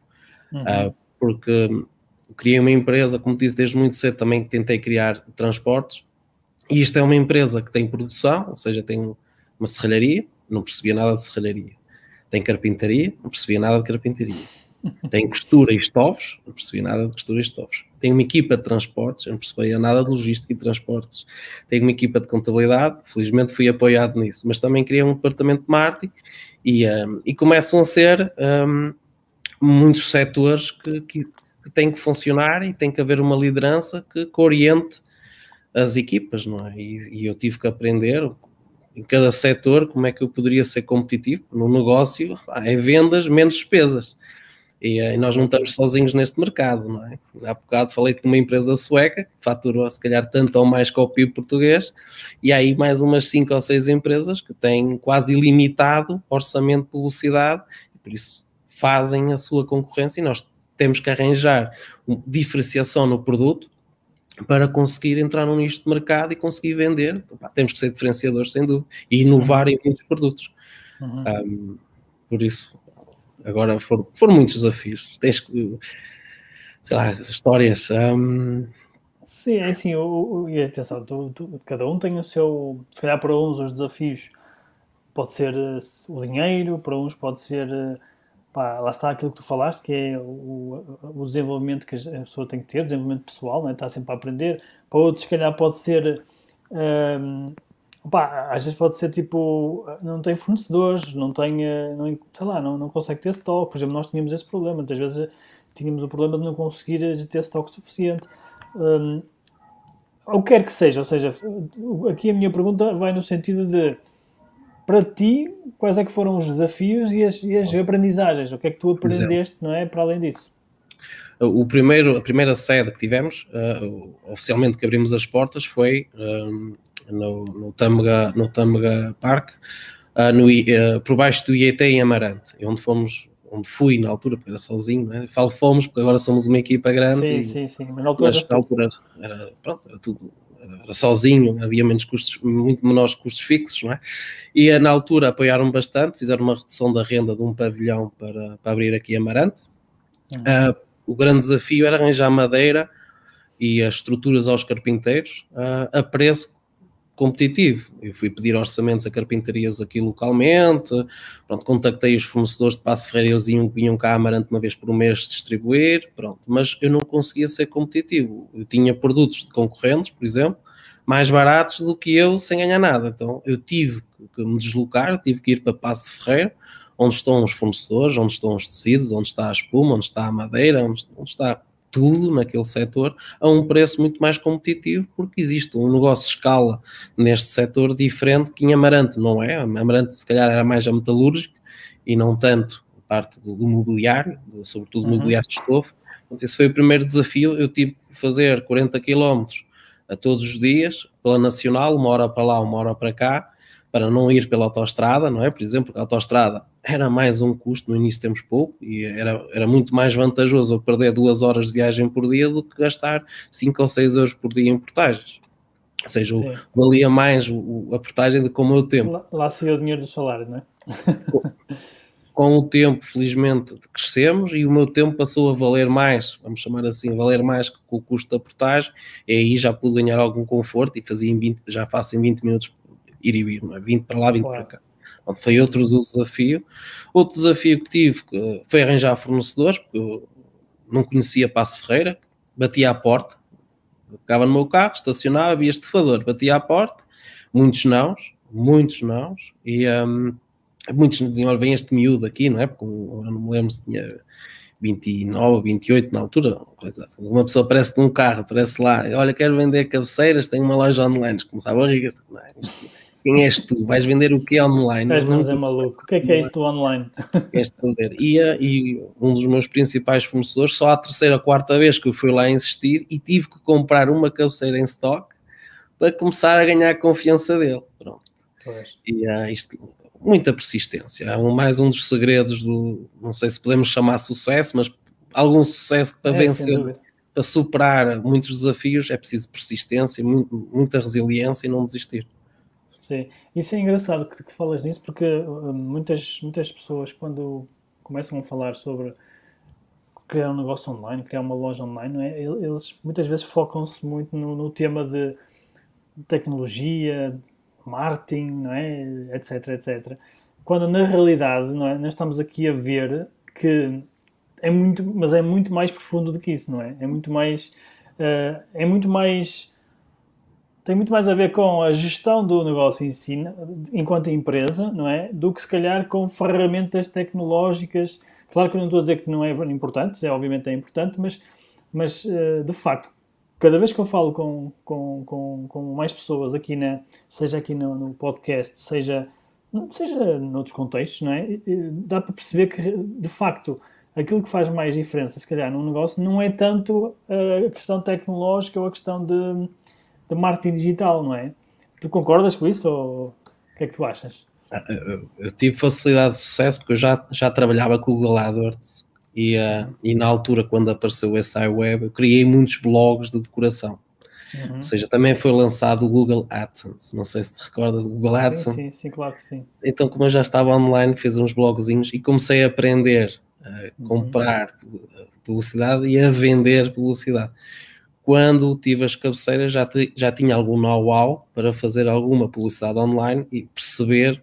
uhum. uh, porque criei uma empresa, como disse desde muito cedo, também tentei criar transportes e isto é uma empresa que tem produção, ou seja, tem uma serralharia, não percebia nada de serralharia. Tem carpintaria, não percebia nada de carpintaria. Tem costura e estofos, não percebia nada de costura e estofos. Tem uma equipa de transportes, não percebia nada de logística e transportes. Tem uma equipa de contabilidade, felizmente fui apoiado nisso, mas também criei um departamento de marketing e, um, e começam a ser um, muitos setores que, que, que, têm que funcionar e tem que haver uma liderança que, que oriente as equipas, não é? E, e, eu tive que aprender em cada setor como é que eu poderia ser competitivo no negócio, é vendas menos despesas. E, eh, e, nós não estamos sozinhos neste mercado, não é? Há bocado falei de uma empresa sueca que faturou se calhar tanto ou mais que o PIB português, e aí mais umas 5 ou 6 empresas que têm quase ilimitado orçamento de publicidade, por isso fazem a sua concorrência e nós temos que arranjar diferenciação no produto para conseguir entrar num nicho de mercado e conseguir vender. temos que ser diferenciadores, sem dúvida, e inovar uhum. em muitos produtos. Uhum. Um, por isso, agora foram, foram muitos desafios. Tens que, sei lá, histórias. Um... Sim, é assim, e atenção, tu, tu, cada um tem o seu, se calhar para uns os desafios pode ser uh, o dinheiro, para uns pode ser uh, pá, lá está aquilo que tu falaste, que é o, o desenvolvimento que a pessoa tem que ter, desenvolvimento pessoal, né? está sempre a aprender. Para outros, se calhar, pode ser. Um, pá, às vezes pode ser tipo, não tem fornecedores, não tem, eh, não, sei lá, não, não consegue ter stock. Por exemplo, nós tínhamos esse problema, muitas vezes tínhamos o problema de não conseguir ter stock suficiente. Um, ou quer que seja, ou seja, aqui a minha pergunta vai no sentido de para ti, quais é que foram os desafios e as, e as aprendizagens? O que é que tu aprendeste, não é, para além disso? O primeiro, a primeira sede que tivemos, uh, oficialmente que abrimos as portas, foi uh, no, no Tâmega, no Tâmega Park, uh, no, por baixo do IET em Amarante, onde fomos onde fui na altura, porque era sozinho, né? falo fomos, porque agora somos uma equipa grande. Sim, e, sim, sim, mas na altura, mas, na altura era, pronto, era tudo era sozinho, havia menos custos, muito menores custos fixos, não é? E eh, na altura apoiaram bastante, fizeram uma redução da renda de um pavilhão para, para abrir aqui Amarante. Uhum. Uh, o grande desafio era arranjar madeira e as estruturas aos carpinteiros uh, a preço competitivo. Eu fui pedir orçamentos a carpintarias aqui localmente, pronto, contactei os fornecedores de Passo Ferreira, eles vinham cá Amarante uma vez por mês distribuir, pronto, mas eu não conseguia ser competitivo. Eu tinha produtos de concorrentes, por exemplo, mais baratos do que eu sem ganhar nada. Então eu tive que me deslocar, tive que ir para Passo Ferreira, onde estão os fornecedores, onde estão os tecidos, onde está a espuma, onde está a madeira, onde, onde está tudo naquele setor a um preço muito mais competitivo, porque existe um negócio de escala neste setor diferente que em Amarante não é. Amarante, se calhar, era mais a metalúrgica e não tanto a parte do, do mobiliário, do, sobretudo uhum. mobiliário de estofo. Então, esse foi o primeiro desafio. Eu tive que fazer 40 km a todos os dias, pela Nacional, uma hora para lá, uma hora para cá, para não ir pela autostrada, não é? Por exemplo, a autostrada era mais um custo, no início temos pouco, e era, era muito mais vantajoso eu perder duas horas de viagem por dia do que gastar 5 ou 6 euros por dia em portagens. Ou seja, o, valia mais o, a portagem do que o meu tempo. Lá, lá saiu o dinheiro do salário, não é? com o tempo, felizmente, crescemos e o meu tempo passou a valer mais, vamos chamar assim, valer mais que o custo da portagem, e aí já pude ganhar algum conforto e fazia em 20, já faço em 20 minutos ir e vir, 20 é? para lá, 20 claro. para cá. Pronto, foi outro desafio. Outro desafio que tive foi arranjar fornecedores, porque eu não conhecia Passo Ferreira, batia à porta, ficava no meu carro, estacionava, havia estufador, batia à porta, muitos nãos, muitos nãos, e um, muitos nos diziam, olha, vem este miúdo aqui, não é? Porque eu não me lembro se tinha 29 28 na altura, coisa assim. Uma pessoa aparece num carro, aparece lá, olha, quero vender cabeceiras, tenho uma loja online, começava a rir, não é? Isto, quem és tu? Vais vender o que online? És, mas é maluco. O que é que é isto online? E, e um dos meus principais fornecedores, só a terceira, quarta vez que eu fui lá insistir e tive que comprar uma cabeceira em stock para começar a ganhar a confiança dele. Pronto. Pois. E uh, isto, muita persistência. É um, mais um dos segredos do, não sei se podemos chamar sucesso, mas algum sucesso para é, vencer, para superar muitos desafios, é preciso persistência, muita resiliência e não desistir. Sim, isso é engraçado que, que falas nisso, porque uh, muitas, muitas pessoas, quando começam a falar sobre criar um negócio online, criar uma loja online, não é? eles muitas vezes focam-se muito no, no, tema de tecnologia, marketing, não é? etc, etc. Quando na realidade, não é? nós estamos aqui a ver que é muito, mas é muito mais profundo do que isso, não é? É muito mais, uh, é muito mais tem muito mais a ver com a gestão do negócio em si, enquanto empresa, não é? Do que se calhar com ferramentas tecnológicas. Claro que eu não estou a dizer que não é importante, é, obviamente é importante, mas, mas eh, de facto, cada vez que eu falo com, com, com, com mais pessoas aqui, na, seja aqui no, no, podcast, seja, seja noutros contextos, não é? Dá para perceber que, de facto, aquilo que faz mais diferença, se calhar, num negócio, não é tanto a questão tecnológica ou a questão de de marketing digital, não é? Tu concordas com isso ou o que é que tu achas? Ah, eu, tive facilidade de sucesso porque eu já, já trabalhava com o Google AdWords e, uh, e na altura, quando apareceu o SI Web, eu criei muitos blogs de decoração. Uhum. Ou seja, também foi lançado o Google AdSense. Não sei se te recordas do Google AdSense. Sim, sim, sim, claro que sim. Então, como eu já estava online, fiz uns blogzinhos e comecei a aprender a uhum. comprar uhum. publicidade e a vender publicidade quando tive as cabeceiras já, já tinha algum know-how para fazer alguma publicidade online e perceber,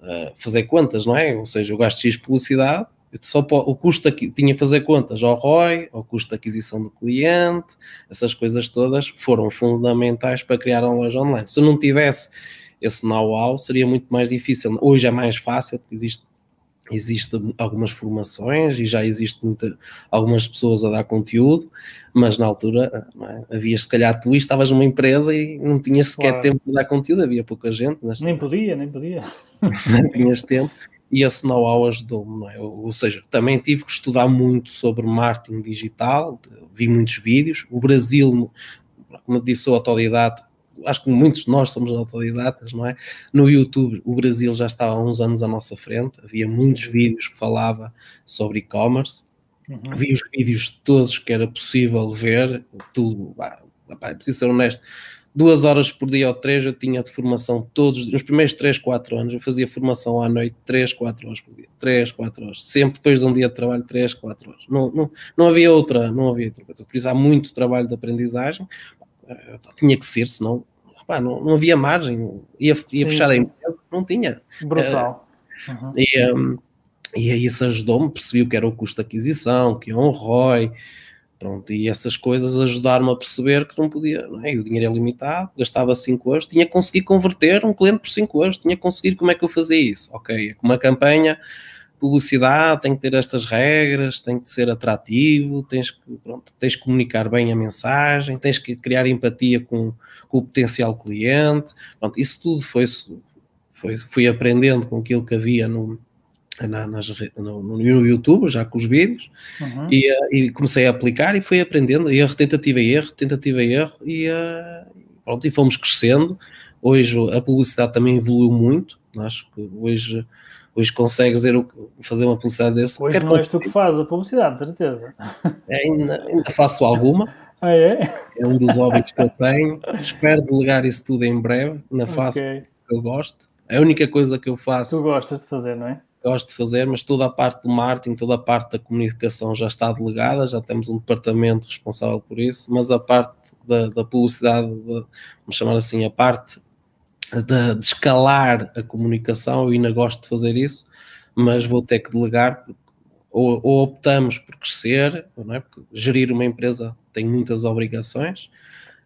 uh, fazer contas, não é? Ou seja, eu gasto X publicidade, só o custo aqui, tinha que fazer contas ao ROI, ao custo de aquisição do cliente, essas coisas todas foram fundamentais para criar uma loja online. Se eu não tivesse esse know-how, seria muito mais difícil. Hoje é mais fácil, porque existe Existem algumas formações e já existe muita, algumas pessoas a dar conteúdo, mas na altura é? havia se calhar tu e estavas numa empresa e não tinhas sequer claro. tempo de dar conteúdo, havia pouca gente. Nem podia, nem podia. Não tinhas tempo e esse know-how ajudou-me, é? Ou seja, também tive que estudar muito sobre marketing digital, vi muitos vídeos. O Brasil, como eu disse, sou autodidata, acho que muitos de nós somos autodidatas, não é? No YouTube, o Brasil já estava há uns anos à nossa frente, havia muitos vídeos que falava sobre e-commerce, uhum. vi os vídeos todos que era possível ver, tudo, ah, é preciso ser honesto, duas horas por dia ou três eu tinha de formação todos, nos primeiros três, quatro anos, eu fazia formação à noite, três, quatro horas por dia, três, quatro horas, sempre depois de um dia de trabalho, três, quatro horas, não, não, não havia outra, não havia outra coisa, por isso há muito trabalho de aprendizagem, tinha que ser, senão pá, não, não havia margem, ia, ia fechar a empresa, não tinha. Brutal. Uhum. E, um, e aí isso ajudou-me, percebi o que era o custo de aquisição, que é um ROI, pronto, e essas coisas ajudaram-me a perceber que não podia, não é? o dinheiro é limitado, gastava 5 euros, tinha que conseguir converter um cliente por 5 euros, tinha que conseguir como é que eu fazia isso, ok, com uma campanha publicidade tem que ter estas regras, tem que ser atrativo, tens que, pronto, tens que comunicar bem a mensagem, tens que criar empatia com, com o potencial cliente. Pronto, isso tudo foi, foi, fui aprendendo com aquilo que havia no, na, nas, no, no, YouTube, já com os vídeos, uhum. e, uh, e, comecei a aplicar e fui aprendendo, erro, tentativa e erro, tentativa e erro, e, uh, pronto, e fomos crescendo Hoje a publicidade também evoluiu muito, acho que hoje, hoje consegues fazer uma publicidade desse. Hoje não és tu que fazes a publicidade, certeza. É, ainda, ainda faço alguma. Ah, é? É um dos hobbies que eu tenho. Espero delegar isso tudo em breve. Na fase okay. que eu gosto. A única coisa que eu faço. Tu gostas de fazer, não é? Gosto de fazer, mas toda a parte do marketing, toda a parte da comunicação já está delegada, já temos um departamento responsável por isso, mas a parte da, da publicidade, de, vamos chamar assim, a parte de, de escalar a comunicação, eu ainda gosto de fazer isso, mas vou ter que delegar, ou, ou optamos por crescer, não é? porque gerir uma empresa tem muitas obrigações,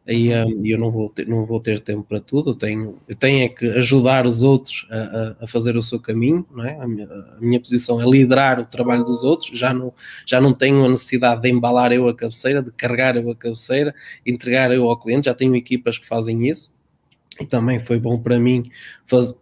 e um, eu não vou, ter, não vou ter tempo para tudo, eu tenho, eu tenho é que ajudar os outros a, a, fazer o seu caminho, não é? a, minha, a minha posição é liderar o trabalho dos outros, já não, já não tenho a necessidade de embalar eu a cabeceira, de carregar eu a cabeceira, entregar eu ao cliente, já tenho equipas que fazem isso, também foi bom para mim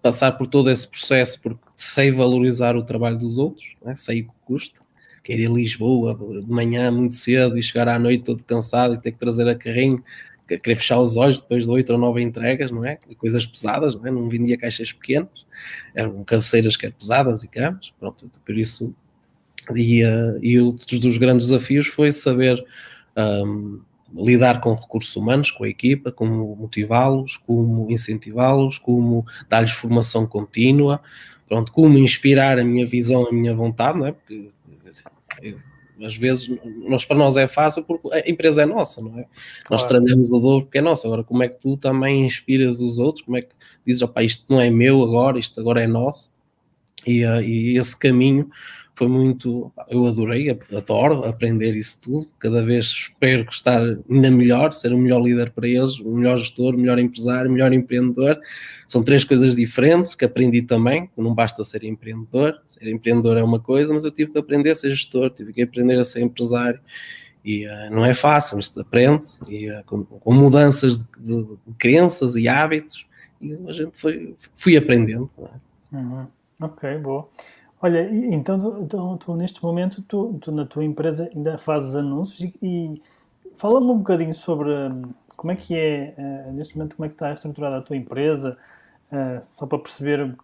passar por todo esse processo, porque sei valorizar o trabalho dos outros, né? sei o que custa. Quer ir a Lisboa de manhã muito cedo e chegar à noite todo cansado e ter que trazer a carrinho, querer fechar os olhos depois de oito ou nove entregas, não é? Coisas pesadas, não é? Não vendia caixas pequenas, eram cabeceiras que eram pesadas e camas, pronto, por isso. E, uh, e outro dos grandes desafios foi saber um, lidar com recursos humanos, com a equipa, como motivá-los, como incentivá-los, como dar-lhes formação contínua, pronto, como inspirar a minha visão, a minha vontade, não é? Porque eu, às vezes nós, para nós é fácil porque a empresa é nossa, não é? Claro. Nós trabalhamos a dor porque é nossa. Agora, como é que tu também inspiras os outros? Como é que dizes, opá, isto não é meu agora, isto agora é nosso? E, uh, e esse caminho foi muito. Eu adorei, adoro aprender isso tudo. Cada vez espero estar ainda melhor, ser o melhor líder para eles, o melhor gestor, o melhor empresário, o melhor empreendedor. São três coisas diferentes que aprendi também. Não basta ser empreendedor. Ser empreendedor é uma coisa, mas eu tive que aprender a ser gestor, tive que aprender a ser empresário. E uh, não é fácil, mas aprende e, uh, com, com, mudanças de, de, de, crenças e hábitos. E a gente foi, fui aprendendo. É? Uhum. Ok, boa. Olha, então, então tu, neste momento, tu, tu, na tua empresa ainda fazes anúncios e, e fala-me um bocadinho sobre hum, como é que é, uh, neste momento, como é que está estruturada a tua empresa, uh, só para perceber um,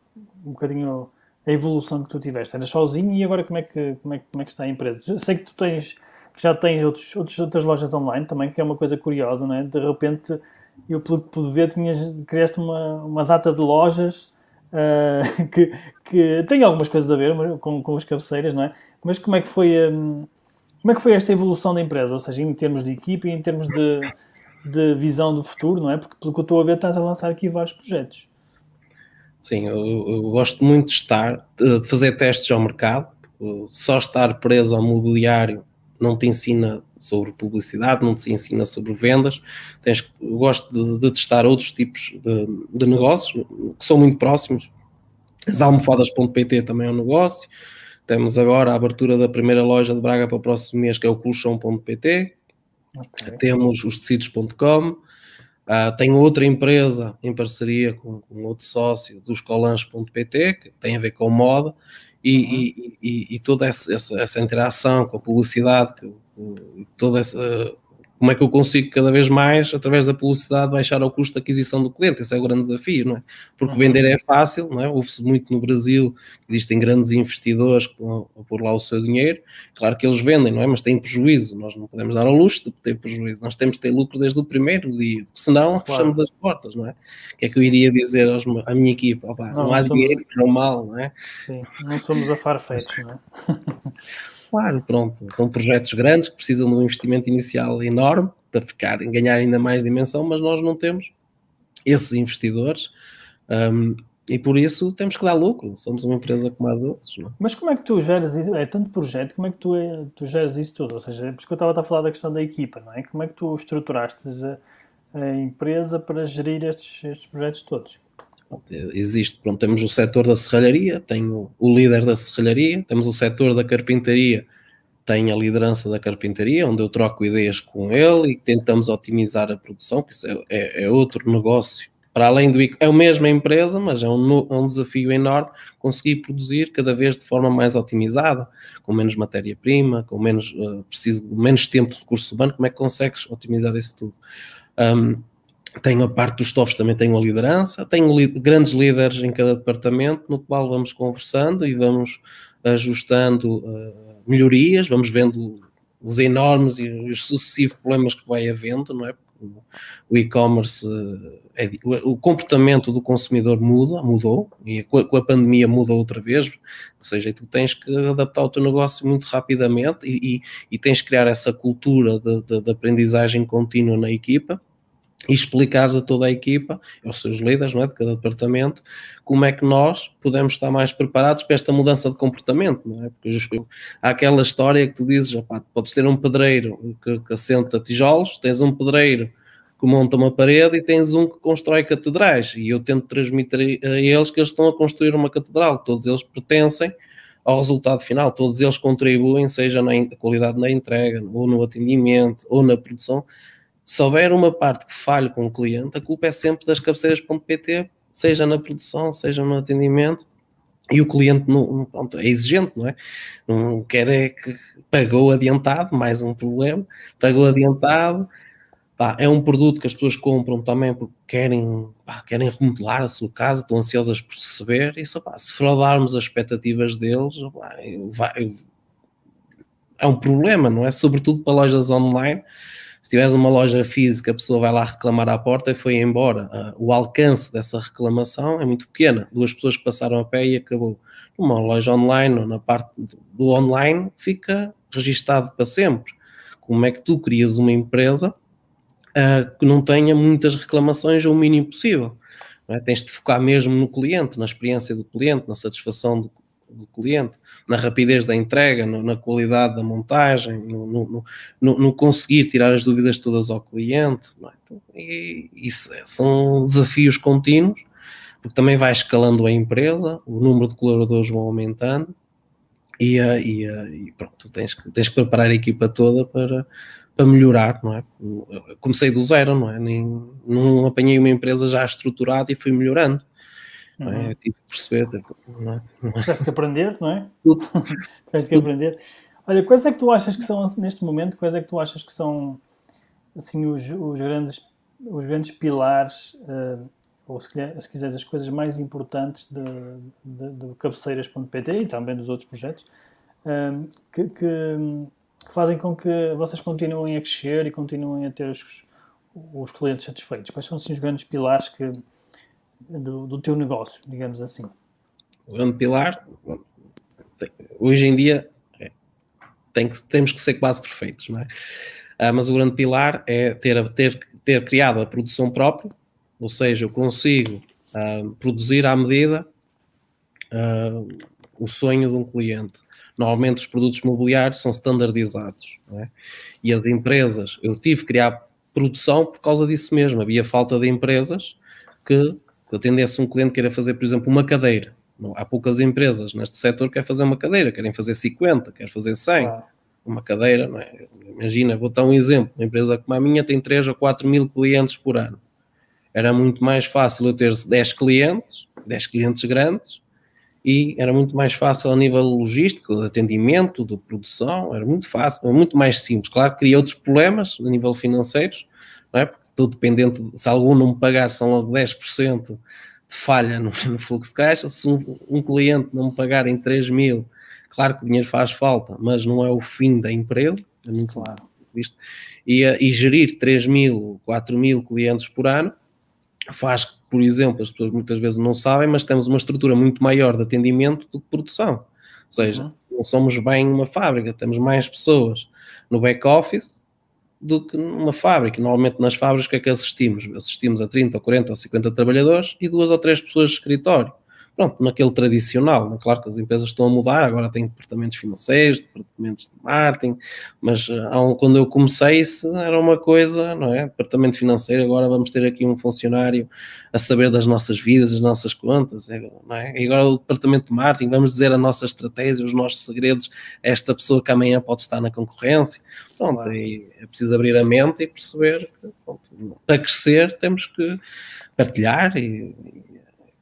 bocadinho a evolução que tu tiveste. Eras sozinho e agora como é que, como é, como é que está a empresa? Sei que tu tens, que já tens outros, outros, outras lojas online também, que é uma coisa curiosa, não é? De repente, eu pelo que pude ver, tinhas, criaste uma, uma data de lojas uh, que, que tem algumas coisas a ver com, com as cabeceiras, não é? Mas como é que foi um, como é que foi esta evolução da empresa? Ou seja, em termos de equipe e em termos de, de visão do futuro, não é? Porque pelo que eu estou a ver, estás a lançar aqui vários projetos. Sim, eu, eu gosto muito de estar, de fazer testes ao mercado. Só estar preso ao mobiliário não te ensina sobre publicidade, não te ensina sobre vendas. Tens, gosto de, de testar outros tipos de, de, negócios que são muito próximos. As almofadas.pt também é um negócio. Temos agora a abertura da primeira loja de Braga para o próximo mês, que é o colchão.pt. Okay. Temos os tecidos.com. Uh, ah, tenho outra empresa em parceria com, com outro sócio dos colãs.pt, que tem a ver com moda e, uhum. e, e, e, toda essa, essa, essa, interação com a publicidade, toda essa como é que eu consigo cada vez mais, através da publicidade, baixar o custo de aquisição do cliente? Esse é o grande desafio, não é? Porque uhum. vender é fácil, não é? Ouve-se muito no Brasil, existem grandes investidores que estão a pôr lá o seu dinheiro, claro que eles vendem, não é? Mas têm prejuízo, nós não podemos dar ao luxo de ter prejuízo, nós temos que ter lucro desde o primeiro dia, senão claro. fechamos as portas, não é? O que é que eu iria dizer aos, à minha equipa? Opa, não, não há somos... dinheiro, não mal, não é? Sim, não somos a Farfetch, não é? Claro, pronto, são projetos grandes que precisam de um investimento inicial enorme para ficar, ganhar ainda mais dimensão, mas nós não temos esses investidores um, e por isso temos que dar lucro. Somos uma empresa como as outras. Não? É? Mas como é que tu geres isso? É tanto projeto, como é que tu, é, tu geres isso tudo? Ou seja, é por isso que eu estava a falar da questão da equipa, não é? Como é que tu estruturaste a, a empresa para gerir estes, estes projetos todos? Existe, pronto, temos o setor da serralharia, tenho o líder da serralharia, temos o setor da carpintaria, tem a liderança da carpintaria, onde eu troco ideias com ele e tentamos otimizar a produção, que isso é, é, é outro negócio. Para além do é a mesma empresa, mas é um, é um desafio enorme conseguir produzir cada vez de forma mais otimizada, com menos matéria-prima, com menos, uh, preciso, menos tempo de recurso humano. Como é que consegues otimizar isso tudo? Um, tenho a parte dos staffs, também tenho a liderança, tenho grandes líderes em cada departamento, no qual vamos conversando e vamos ajustando uh, melhorias, vamos vendo os enormes e os sucessivos problemas que vai havendo, não é? O e-commerce, é, o comportamento do consumidor muda, mudou, e com a, com a, pandemia muda outra vez, ou seja, tu tens que adaptar o teu negócio muito rapidamente e, e, e tens que criar essa cultura de, de, de aprendizagem contínua na equipa, e explicares a toda a equipa, aos seus líderes não é, de cada departamento, como é que nós podemos estar mais preparados para esta mudança de comportamento, não é? Porque há aquela história que tu dizes, opá, podes ter um pedreiro que, que assenta tijolos, tens um pedreiro que monta uma parede e tens um que constrói catedrais, e eu tento transmitir a eles que eles estão a construir uma catedral, todos eles pertencem ao resultado final, todos eles contribuem, seja na qualidade na entrega, ou no atendimento, ou na produção, se houver uma parte que falhe com o cliente, a culpa é sempre das cabeceiras.pt, seja na produção, seja no atendimento, e o cliente não, pronto, é exigente, não é? Não quer é que pagou adiantado, mais um problema, pagou adiantado, pá, é um produto que as pessoas compram também porque querem, pá, querem remodelar a sua casa, estão ansiosas por receber, e só, pá, se fraudarmos as expectativas deles, vai, é um problema, não é? Sobretudo para lojas online, se tiveres uma loja física, a pessoa vai lá reclamar à porta e foi embora. Uh, o alcance dessa reclamação é muito pequena. Duas pessoas que passaram a pé e acabou. Numa loja online ou na parte do online fica registado para sempre. Como é que tu crias uma empresa uh, que não tenha muitas reclamações ou o mínimo possível? É? Tens de focar mesmo no cliente, na experiência do cliente, na satisfação do, do cliente na rapidez da entrega, no, na qualidade da montagem, no, no, no, conseguir tirar as dúvidas todas ao cliente. É? Então, e, isso é, são desafios contínuos, porque também vai escalando a empresa, o número de colaboradores vão aumentando e, eh, e, eh, e pronto, tens que, tens que preparar a equipa toda para, para melhorar, não é? comecei do zero, não é? Nem, não apanhei uma empresa já estruturada e fui melhorando. Uhum. É? Tive que perceber. Não é? Tiveste que aprender, não é? Tudo. Tiveste que aprender. Olha, quais é que tu achas que são, neste momento, quais é que tu achas que são assim, os, os, grandes, os grandes pilares, uh, ou se, se quiseres, as coisas mais importantes de, de, de cabeceiras.pt e também dos outros projetos, uh, que, que, que, fazem com que vocês continuem a crescer e continuem a ter os, os clientes satisfeitos? Quais são assim, os grandes pilares que do, do teu negócio, digamos assim? O grande pilar, hoje em dia, é, tem que, temos que ser quase perfeitos, não é? Ah, mas o grande pilar é ter, ter, ter criado a produção própria, ou seja, eu consigo ah, produzir à medida ah, o sonho de um cliente. Normalmente os produtos mobiliários são standardizados, é? e as empresas, eu tive que criar produção por causa disso mesmo, havia falta de empresas que que atendesse um cliente que queira fazer, por exemplo, uma cadeira. Há poucas empresas neste setor que querem fazer uma cadeira, querem fazer 50, querem fazer 100. Ah. Uma cadeira, não é? Imagina, vou dar um exemplo. Uma empresa como a minha tem 3 a 4 mil clientes por ano. Era muito mais fácil eu ter 10 clientes, 10 clientes grandes, e era muito mais fácil a nível logístico, de atendimento, de produção, era muito fácil, muito mais simples. Claro que cria outros problemas a nível financeiro, não é? Porque tudo dependente, se algum não me pagar, são logo 10% de falha no, no, fluxo de caixa. Se um, um, cliente não me pagar em 3 mil, claro que o dinheiro faz falta, mas não é o fim da empresa, é muito claro. Isto. E, eh, e gerir 3 mil, 4 mil clientes por ano faz que, por exemplo, as pessoas muitas vezes não sabem, mas temos uma estrutura muito maior de atendimento do que produção. Ou seja, uhum. não somos bem uma fábrica, temos mais pessoas no back-office do que numa fábrica. Normalmente nas fábricas o que é que assistimos? Assistimos a 30, ou 40 ou 50 trabalhadores e duas ou três pessoas de escritório pronto, naquele tradicional. Né? Claro que as empresas estão a mudar, agora tem departamentos financeiros, departamentos de marketing, mas uh, quando eu comecei isso era uma coisa, não é? Departamento financeiro, agora vamos ter aqui um funcionário a saber das nossas vidas, as nossas contas, é, não é? E agora o departamento de marketing, vamos dizer a nossa estratégia, os nossos segredos a esta pessoa que amanhã pode estar na concorrência. Pronto, é preciso abrir a mente e perceber que pronto, para crescer temos que partilhar e,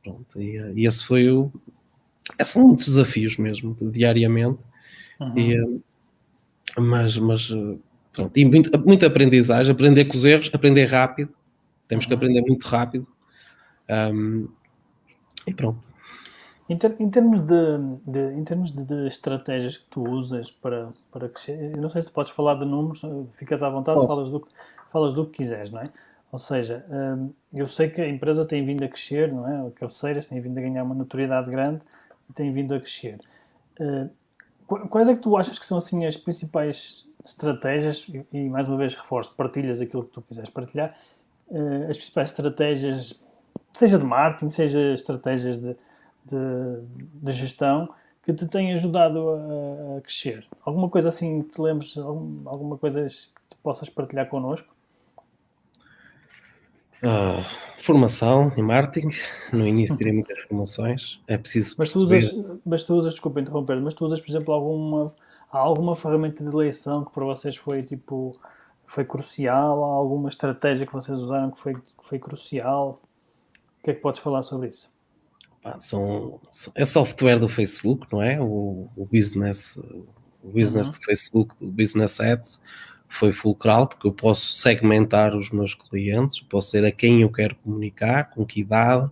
Pronto, e, e esse foi o. São muitos desafios mesmo, diariamente. Uhum. E, eh, mas, mas pronto, e muito, muita aprendizagem, aprender com os erros, aprender rápido, Temos que aprender muito rápido. Um, e pronto. Em, ter, em, termos, de, de em termos de, de, estratégias que tu usas para, para crescer, eu não sei se podes falar de números, ficas à vontade, falas do, falas do que quiseres, não é? Ou seja, hum, eu sei que a empresa tem vindo a crescer, não é? A cabeceiras tem vindo a ganhar uma notoriedade grande e tem vindo a crescer. Hum, quais é que tu achas que são assim as principais estratégias, e mais uma vez reforço, partilhas aquilo que tu quiseres partilhar, hum, as principais estratégias, seja de marketing, seja estratégias de, de, de gestão, que te têm ajudado a, a, crescer? Alguma coisa assim que te lembres, alguma coisa que tu possas partilhar connosco? Uh, formação em marketing. No início tirei muitas formações. É preciso. Mas tu, usas, mas tu usas, desculpa interromper, mas tu usas, por exemplo, alguma, alguma ferramenta de eleição que para vocês foi tipo foi crucial? Há alguma estratégia que vocês usaram que foi, que foi crucial? O que é que podes falar sobre isso? são, é software do Facebook, não é? O, o business, o business uhum. do Facebook, do Business Ads foi fulcral, porque eu posso segmentar os meus clientes, posso ser a quem eu quero comunicar, com que idade,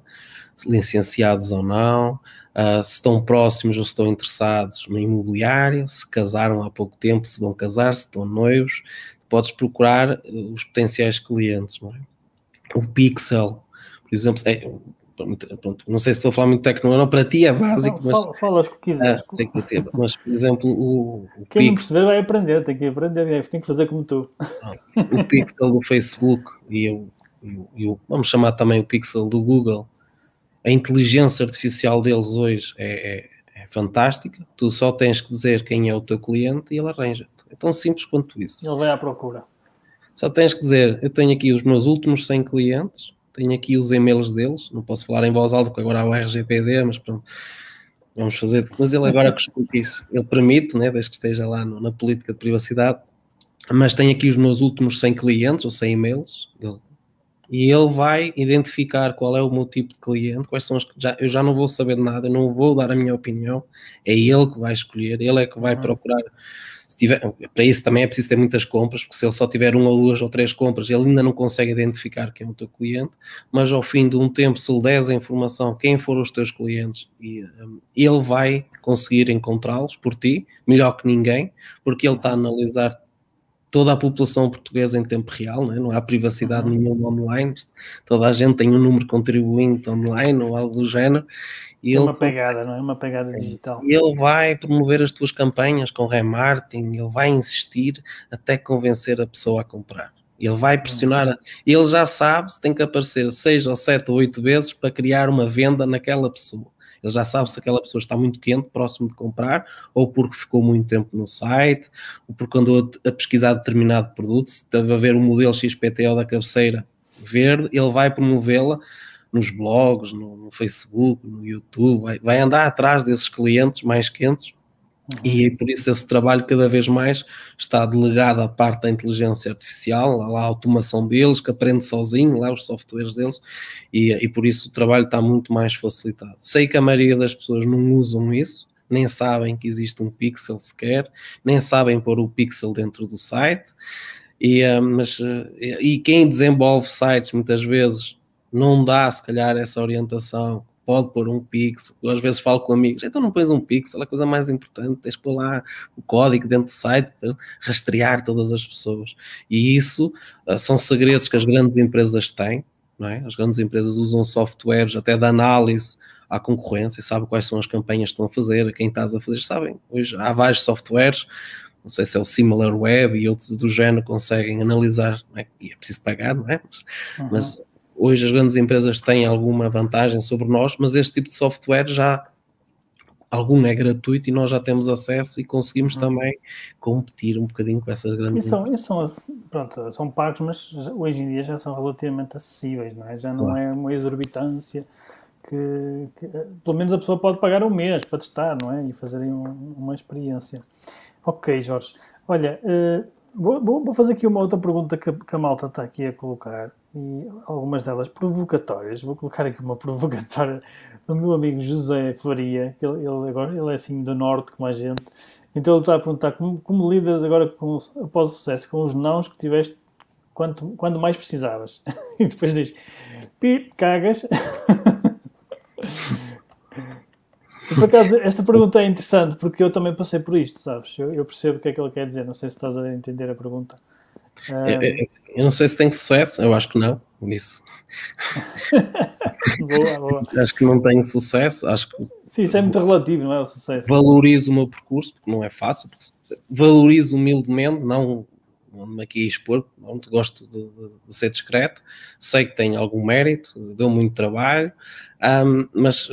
licenciados ou não, uh, se estão próximos ou se estão interessados no imobiliário, se casaram há pouco tempo, se vão casar, se estão noivos, podes procurar uh, os potenciais clientes, é? O Pixel, por exemplo, é, pronto, não sei se estou a falar muito tecnológico, para ti é básico, não, mas. Fala, falas o que quiseres. Ah, sei que mas, por exemplo, o. o Quem não perceber vai aprender, tem que aprender, tem que fazer como tu. O pixel do Facebook e o, e o, vamos chamar também o pixel do Google, a inteligência artificial deles hoje é, é, é fantástica. Tu só tens que dizer quem é o teu cliente e ele arranja-te. É tão simples quanto isso. Ele vai à procura. Só tens que dizer: Eu tenho aqui os meus últimos 100 clientes tenho aqui os e-mails deles, não posso falar em voz alta porque agora há o RGPD, mas pronto, vamos fazer. Mas ele agora que isso, ele permite, né, desde que esteja lá no, na política de privacidade, mas tem aqui os meus últimos 100 clientes ou 100 e-mails, ele, e ele vai identificar qual é o meu tipo de cliente, quais são os já, eu já não vou saber de nada, eu não vou dar a minha opinião, é ele que vai escolher, ele é que vai uhum. procurar tiver, para isso também é preciso ter muitas compras, porque se ele só tiver uma ou duas ou três compras, ele ainda não consegue identificar quem é o teu cliente, mas ao fim de um tempo, se lhe des a informação quem foram os teus clientes, um, ele vai conseguir encontrá-los por ti, melhor que ninguém, porque ele está a analisar toda a população portuguesa em tempo real, não, é? não há privacidade uhum. nenhuma online, toda a gente tem um número contribuinte online ou algo do género, e é uma pegada, não é? Uma pegada digital. Ele vai promover as tuas campanhas com remarketing, ele vai insistir até convencer a pessoa a comprar. Ele vai pressionar, uhum. ele já sabe se tem que aparecer seis ou sete ou oito vezes para criar uma venda naquela pessoa. Ele já sabe se aquela pessoa está muito quente, próximo de comprar, ou porque ficou muito tempo no site, ou porque andou a pesquisar determinado produto, se deve haver um modelo XPTO da cabeceira verde, ele vai promovê-la nos blogs, no, no Facebook, no YouTube, vai, vai, andar atrás desses clientes mais quentes uhum. e por isso esse trabalho cada vez mais está delegado à parte da inteligência artificial, lá a automação deles, que aprende sozinho, lá os softwares deles, e, e por isso o trabalho está muito mais facilitado. Sei que a maioria das pessoas não usam isso, nem sabem que existe um pixel sequer, nem sabem pôr o pixel dentro do site, e, uh, mas, uh, e quem desenvolve sites muitas vezes não dá, se calhar, essa orientação. Pode pôr um pixel. Eu às vezes falo com amigos, então não pões um pixel, é a coisa mais importante, tens que pôr lá o código dentro do site para rastrear todas as pessoas. E isso uh, são segredos que as grandes empresas têm, não é? As grandes empresas usam softwares até de análise à concorrência, sabem quais são as campanhas que estão a fazer, a quem estás a fazer, sabem. Hoje há vários softwares, não sei se é o SimilarWeb e outros do género conseguem analisar, é? e é preciso pagar, não é? Mas, uhum. mas Hoje as grandes empresas têm alguma vantagem sobre nós, mas este tipo de software já algum é gratuito e nós já temos acesso e conseguimos uhum. também competir um bocadinho com essas grandes e são, e são, pronto, são pagos, mas hoje em dia já são relativamente acessíveis, não é? já não claro. é uma exorbitância que, que, pelo menos a pessoa pode pagar um mês para testar não é? e fazerem um, uma experiência. Ok, Jorge. Olha, uh, vou, vou, fazer aqui uma outra pergunta que, que a malta está aqui a colocar e algumas delas provocatórias. Vou colocar aqui uma provocatória do meu amigo José Faria, que ele, ele, agora ele é assim do norte como a gente. Então ele está a perguntar como, como lidas agora com, após o sucesso com os nãos que tiveste quanto, quando mais precisavas. e depois diz, pi, cagas. Por acaso, esta pergunta é interessante porque eu também passei por isto, sabes? Eu, eu percebo o que é que ele quer dizer, não sei se estás a entender a pergunta. Eu, eu, eu não sei se tem sucesso, eu acho que não, nisso. boa, boa. Acho que não tenho sucesso, acho que. Sim, isso é muito relativo, não é? O sucesso. Valorizo o meu percurso, porque não é fácil. Valorizo humildemente, não ando-me aqui a expor, não gosto de, de, de, ser discreto, sei que tenho algum mérito, deu muito trabalho, um, mas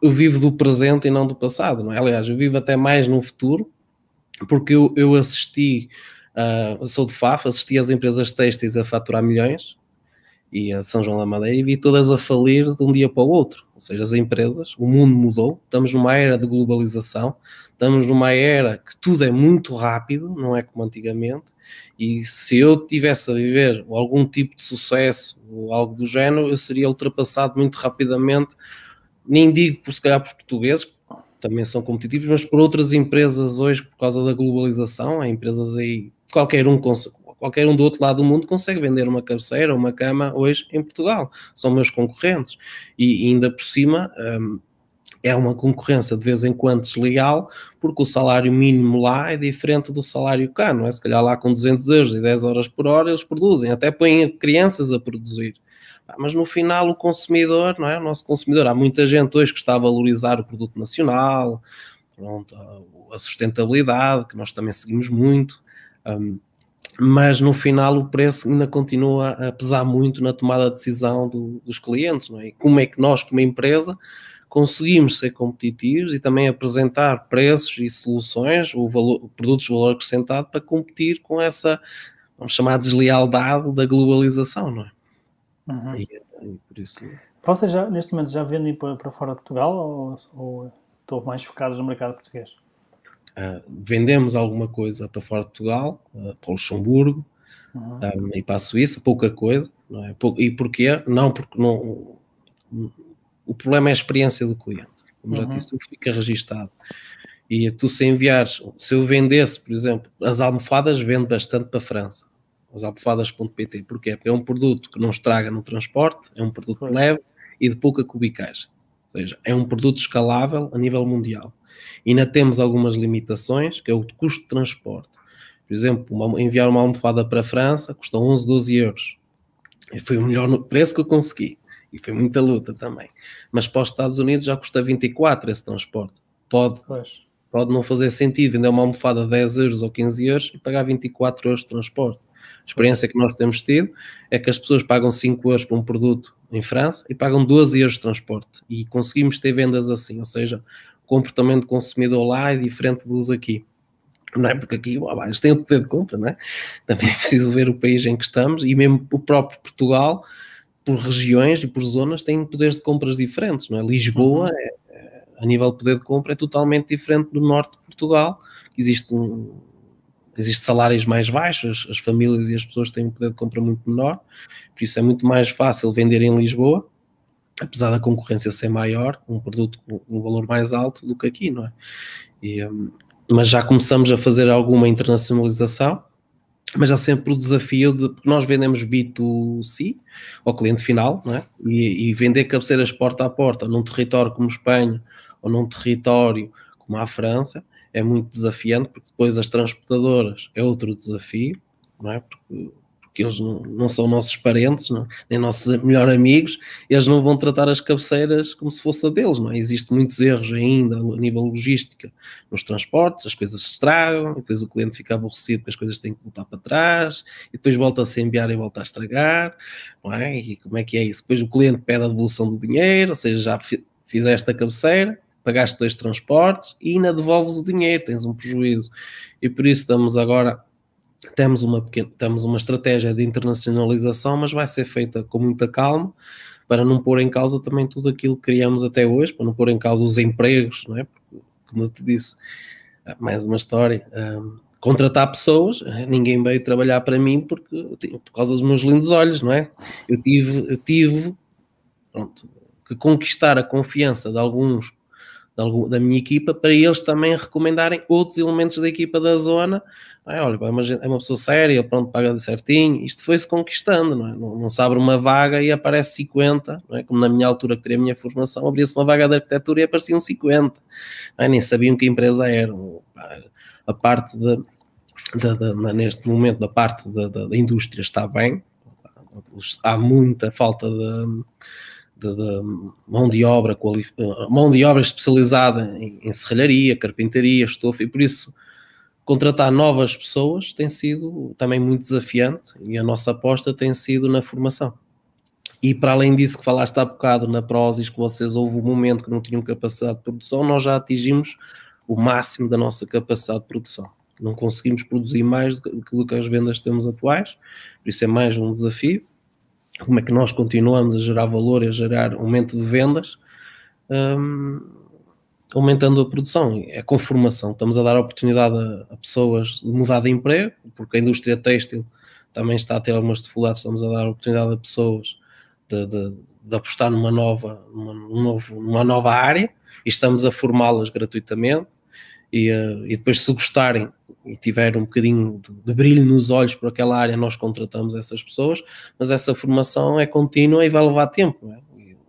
eu vivo do presente e não do passado, não é? Aliás, eu vivo até mais no futuro, porque eu, eu assisti, uh, sou de FAF, assisti às empresas têxteis a faturar milhões, e a São João da Madeira e vi todas a falir de um dia para o outro. Ou seja, as empresas, o mundo mudou, estamos numa era de globalização, estamos numa era que tudo é muito rápido, não é como antigamente, e se eu tivesse a viver algum tipo de sucesso ou algo do género, eu seria ultrapassado muito rapidamente, nem digo por se calhar por portugueses, também são competitivos, mas por outras empresas hoje, por causa da globalização, há empresas aí, qualquer um qualquer um do outro lado do mundo consegue vender uma cabeceira, uma cama hoje em Portugal. São meus concorrentes. E, ainda por cima. Um, é uma concorrência de vez em quando desleal, porque o salário mínimo lá é diferente do salário cá, não é? Se calhar lá com 200 euros e 10 horas por hora eles produzem, até põem crianças a produzir. Mas no final o consumidor, não é? O nosso consumidor, há muita gente hoje que está a valorizar o produto nacional, pronto, a sustentabilidade, que nós também seguimos muito. Um, mas no final o preço ainda continua a pesar muito na tomada de decisão do, dos clientes, não é? Como é que nós, como empresa, conseguimos ser competitivos e também apresentar preços e soluções, o valor, produtos de valor acrescentado para competir com essa, vamos chamar, deslealdade da globalização, não é? Uhum. E, e por isso... Vocês já, neste momento já vendem para, para fora de Portugal ou, ou estão mais focados no mercado português? Uh, vendemos alguma coisa para fora de Portugal, uh, para o Luxemburgo uhum. um, e para a Suíça, pouca coisa. Não é? E porquê? Não, porque não, o problema é a experiência do cliente. Como uhum. já disse, tudo fica registado. E tu se enviares, se eu vendesse, por exemplo, as almofadas, vendo bastante para a França. As almofadas.pt. Porquê? Porque é um produto que não estraga no transporte, é um produto pois. leve e de pouca cubicagem. Ou seja, é um produto escalável a nível mundial. E ainda temos algumas limitações, que é o custo de transporte. Por exemplo, uma, enviar uma almofada para a França custa 11, 12 euros. E foi o melhor preço que eu consegui. E foi muita luta também. Mas para os Estados Unidos já custa 24 esse transporte. Pode, pode não fazer sentido vender uma almofada de 10 euros ou 15 euros e pagar 24 euros de transporte. A experiência que nós temos tido é que as pessoas pagam 5 euros por um produto em França e pagam 12 euros de transporte. E conseguimos ter vendas assim, ou seja, comportamento do consumidor lá é diferente do daqui. Não é porque aqui eles têm o poder de compra, não é? Também é preciso ver o país em que estamos e mesmo o próprio Portugal, por regiões e por zonas, tem poderes de compras diferentes, não é? Lisboa, uhum. é, é, a nível de poder de compra, é totalmente diferente do norte de Portugal, existe um, existe salários mais baixos, as famílias e as pessoas têm um poder de compra muito menor, por isso é muito mais fácil vender em Lisboa apesar da concorrência ser maior, um produto com um valor mais alto do que aqui, não é? E, um, mas já começamos a fazer alguma internacionalização, mas há sempre o desafio de, porque nós vendemos B2C ao cliente final, não é? E, e vender cabeceiras porta a porta num território como Espanha ou num território como a França é muito desafiante, porque depois as transportadoras é outro desafio, não é? Porque porque eles não, não são nossos parentes, não, nem nossos melhores amigos, eles não vão tratar as cabeceiras como se fosse a deles, não é? Existem muitos erros ainda a nível logística nos transportes, as coisas se estragam, depois o cliente fica aborrecido porque as coisas têm que voltar para trás, e depois volta a se enviar e volta a estragar, não é? E como é que é isso? Depois o cliente pede a devolução do dinheiro, ou seja, já fizeste a cabeceira, pagaste dois transportes e ainda devolves o dinheiro, tens um prejuízo. E por isso estamos agora temos uma, pequena, temos uma estratégia de internacionalização, mas vai ser feita com muita calma para não pôr em causa também tudo aquilo que criamos até hoje, para não pôr em causa os empregos, não é? Porque, como eu te disse, mais uma história. Um, contratar pessoas, eh, ninguém veio trabalhar para mim porque, por causa dos meus lindos olhos, não é? Eu tive, eu tive pronto, que conquistar a confiança de alguns da minha equipa para eles também recomendarem outros elementos da equipa da zona. É, olha, é uma, é uma pessoa séria, pronto, paga certinho. Isto foi-se conquistando, não, é? não, não, se abre uma vaga e aparece 50, não é? como na minha altura que teria a minha formação, abria-se uma vaga de arquitetura e apareciam 50. É? Nem sabiam que empresa era. A parte de, de, de, neste momento, da parte da indústria está bem, há muita falta de de, de, mão de obra mão de obra especializada em, em serralharia, carpintaria, estofa e por isso contratar novas pessoas tem sido também muito desafiante e a nossa aposta tem sido na formação. E para além disso que falaste há bocado na Prozis, que vocês houve um momento que não tinham capacidade de produção, nós já atingimos o máximo da nossa capacidade de produção. Não conseguimos produzir mais do que, do que as vendas temos atuais, por isso é mais um desafio como é que nós continuamos a gerar valor e a gerar aumento de vendas, um, aumentando a produção. É com formação. Estamos a dar oportunidade a, a, pessoas de mudar de emprego, porque a indústria têxtil também está a ter algumas dificuldades. Estamos a dar oportunidade a pessoas de, de, de apostar numa nova, numa, numa nova área e estamos a formá-las gratuitamente. E, uh, e, depois, se gostarem e tiver um bocadinho de, de, brilho nos olhos por aquela área, nós contratamos essas pessoas, mas essa formação é contínua e vai levar tempo. É?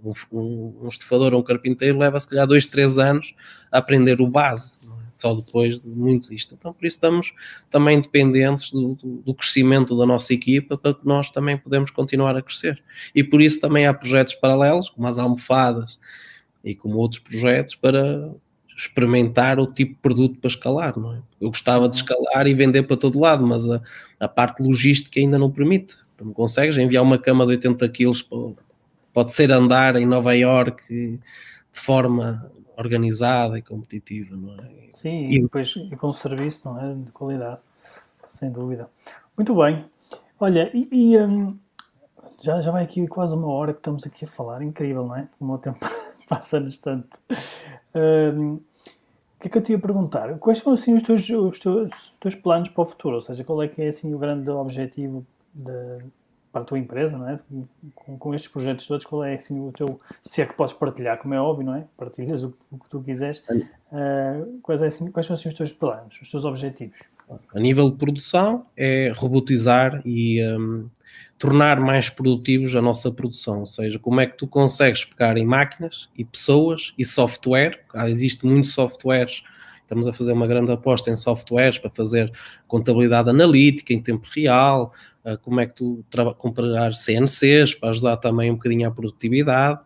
Um, um, um, estufador ou um carpinteiro leva se calhar dois, três anos a aprender o base, é? só depois de muito isto. Então, por isso estamos também dependentes do, do, do, crescimento da nossa equipa para que nós também podemos continuar a crescer. E por isso também há projetos paralelos, como as almofadas e como outros projetos para experimentar o tipo de produto para escalar, não é? Eu gostava de uhum. escalar e vender para todo lado, mas a, a parte logística ainda não permite. Não consegues enviar uma cama de 80 quilos, pode ser andar em Nova York de forma organizada e competitiva, não é? Sim, e, e depois e com serviço, não é? De qualidade, sem dúvida. Muito bem. Olha, e, e um, já, já vai aqui quase uma hora que estamos aqui a falar, incrível, não é? O meu tempo passa no instante. Um, o que é que eu te ia perguntar? Quais são assim, os, teus, os teus, os teus planos para o futuro? Ou seja, qual é que é assim, o grande objetivo de, para a tua empresa, não é? Com, com, estes projetos todos, qual é assim, o teu. Se é que podes partilhar, como é óbvio, não é? Partilhas o, o que tu quiseres. Uh, quais, é, assim, quais são assim, os teus planos, os teus objetivos? A nível de produção, é robotizar e um, tornar mais produtivos a nossa produção, ou seja, como é que tu consegues pegar em máquinas e pessoas e software, ah, existe muitos softwares, estamos a fazer uma grande aposta em softwares para fazer contabilidade analítica em tempo real, ah, como é que tu comprar CNCs para ajudar também um bocadinho à produtividade,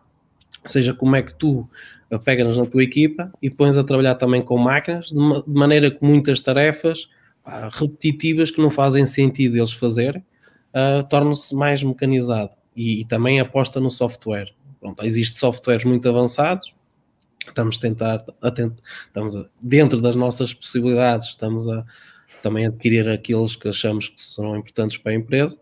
ou seja, como é que tu pegas na tua equipa e pões a trabalhar também com máquinas, de maneira que muitas tarefas repetitivas que não fazem sentido eles fazerem, uh, torna-se mais mecanizado e, e, também aposta no software. Pronto, existem softwares muito avançados, estamos a tentar, a tent, estamos a, dentro das nossas possibilidades, estamos a também adquirir aqueles que achamos que serão importantes para a empresa.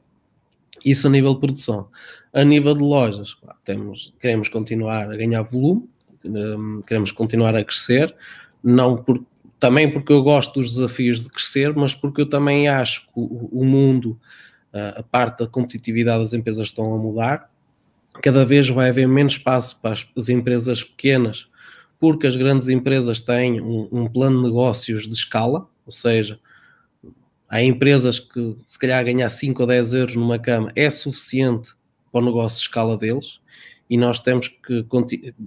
Isso a nível de produção. A nível de lojas, temos, queremos continuar a ganhar volume, hum, queremos continuar a crescer, não por, também porque eu gosto dos desafios de crescer, mas porque eu também acho que o, o mundo a parte da competitividade das empresas estão a mudar, cada vez vai haver menos espaço para as, empresas pequenas, porque as grandes empresas têm um, um, plano de negócios de escala, ou seja, há empresas que se calhar ganhar 5 ou 10 euros numa cama é suficiente para o negócio de escala deles, e nós temos que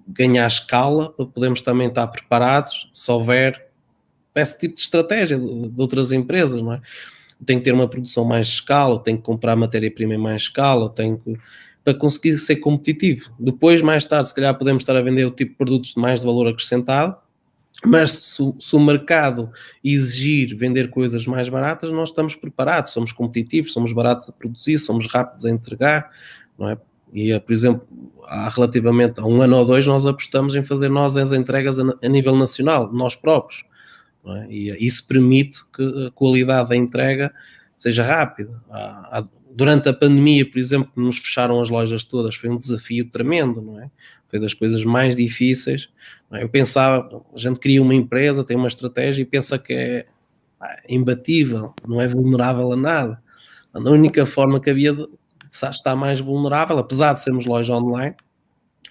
ganhar escala para podermos também estar preparados se houver esse tipo de estratégia de, outras empresas, não é? Tem que ter uma produção mais escala, tem que comprar matéria-prima em mais escala, tem que, para conseguir ser competitivo. Depois, mais tarde, se calhar podemos estar a vender o tipo de produtos de mais valor acrescentado, mas se, se, o mercado exigir vender coisas mais baratas, nós estamos preparados, somos competitivos, somos baratos a produzir, somos rápidos a entregar, não é? E, por exemplo, há relativamente a um ano ou dois, nós apostamos em fazer nós as entregas a, a nível nacional, nós próprios. É? E isso permite que a qualidade da entrega seja rápida. durante a pandemia, por exemplo, nos fecharam as lojas todas, foi um desafio tremendo, não é? Foi das coisas mais difíceis. É? Eu pensava, a gente cria uma empresa, tem uma estratégia e pensa que é imbatível, não é vulnerável a nada. A única forma que havia de estar mais vulnerável, apesar de sermos loja online,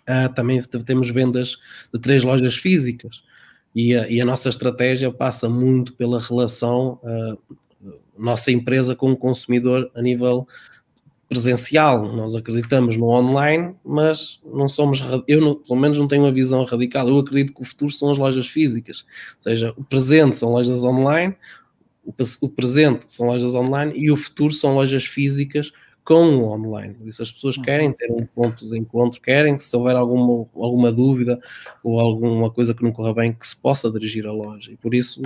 uh, também temos vendas de três lojas físicas. E a, e a nossa estratégia passa muito pela relação uh, nossa empresa com o consumidor a nível presencial. Nós acreditamos no online, mas não somos, eu pelo menos não tenho uma visão radical. Eu acredito que o futuro são as lojas físicas, ou seja, o presente são lojas online, o, presente são lojas online e o futuro são lojas físicas com o online. Por isso as pessoas uhum. querem ter um ponto de encontro, querem, se houver alguma, alguma dúvida ou alguma coisa que não corra bem, que se possa dirigir à loja. E por isso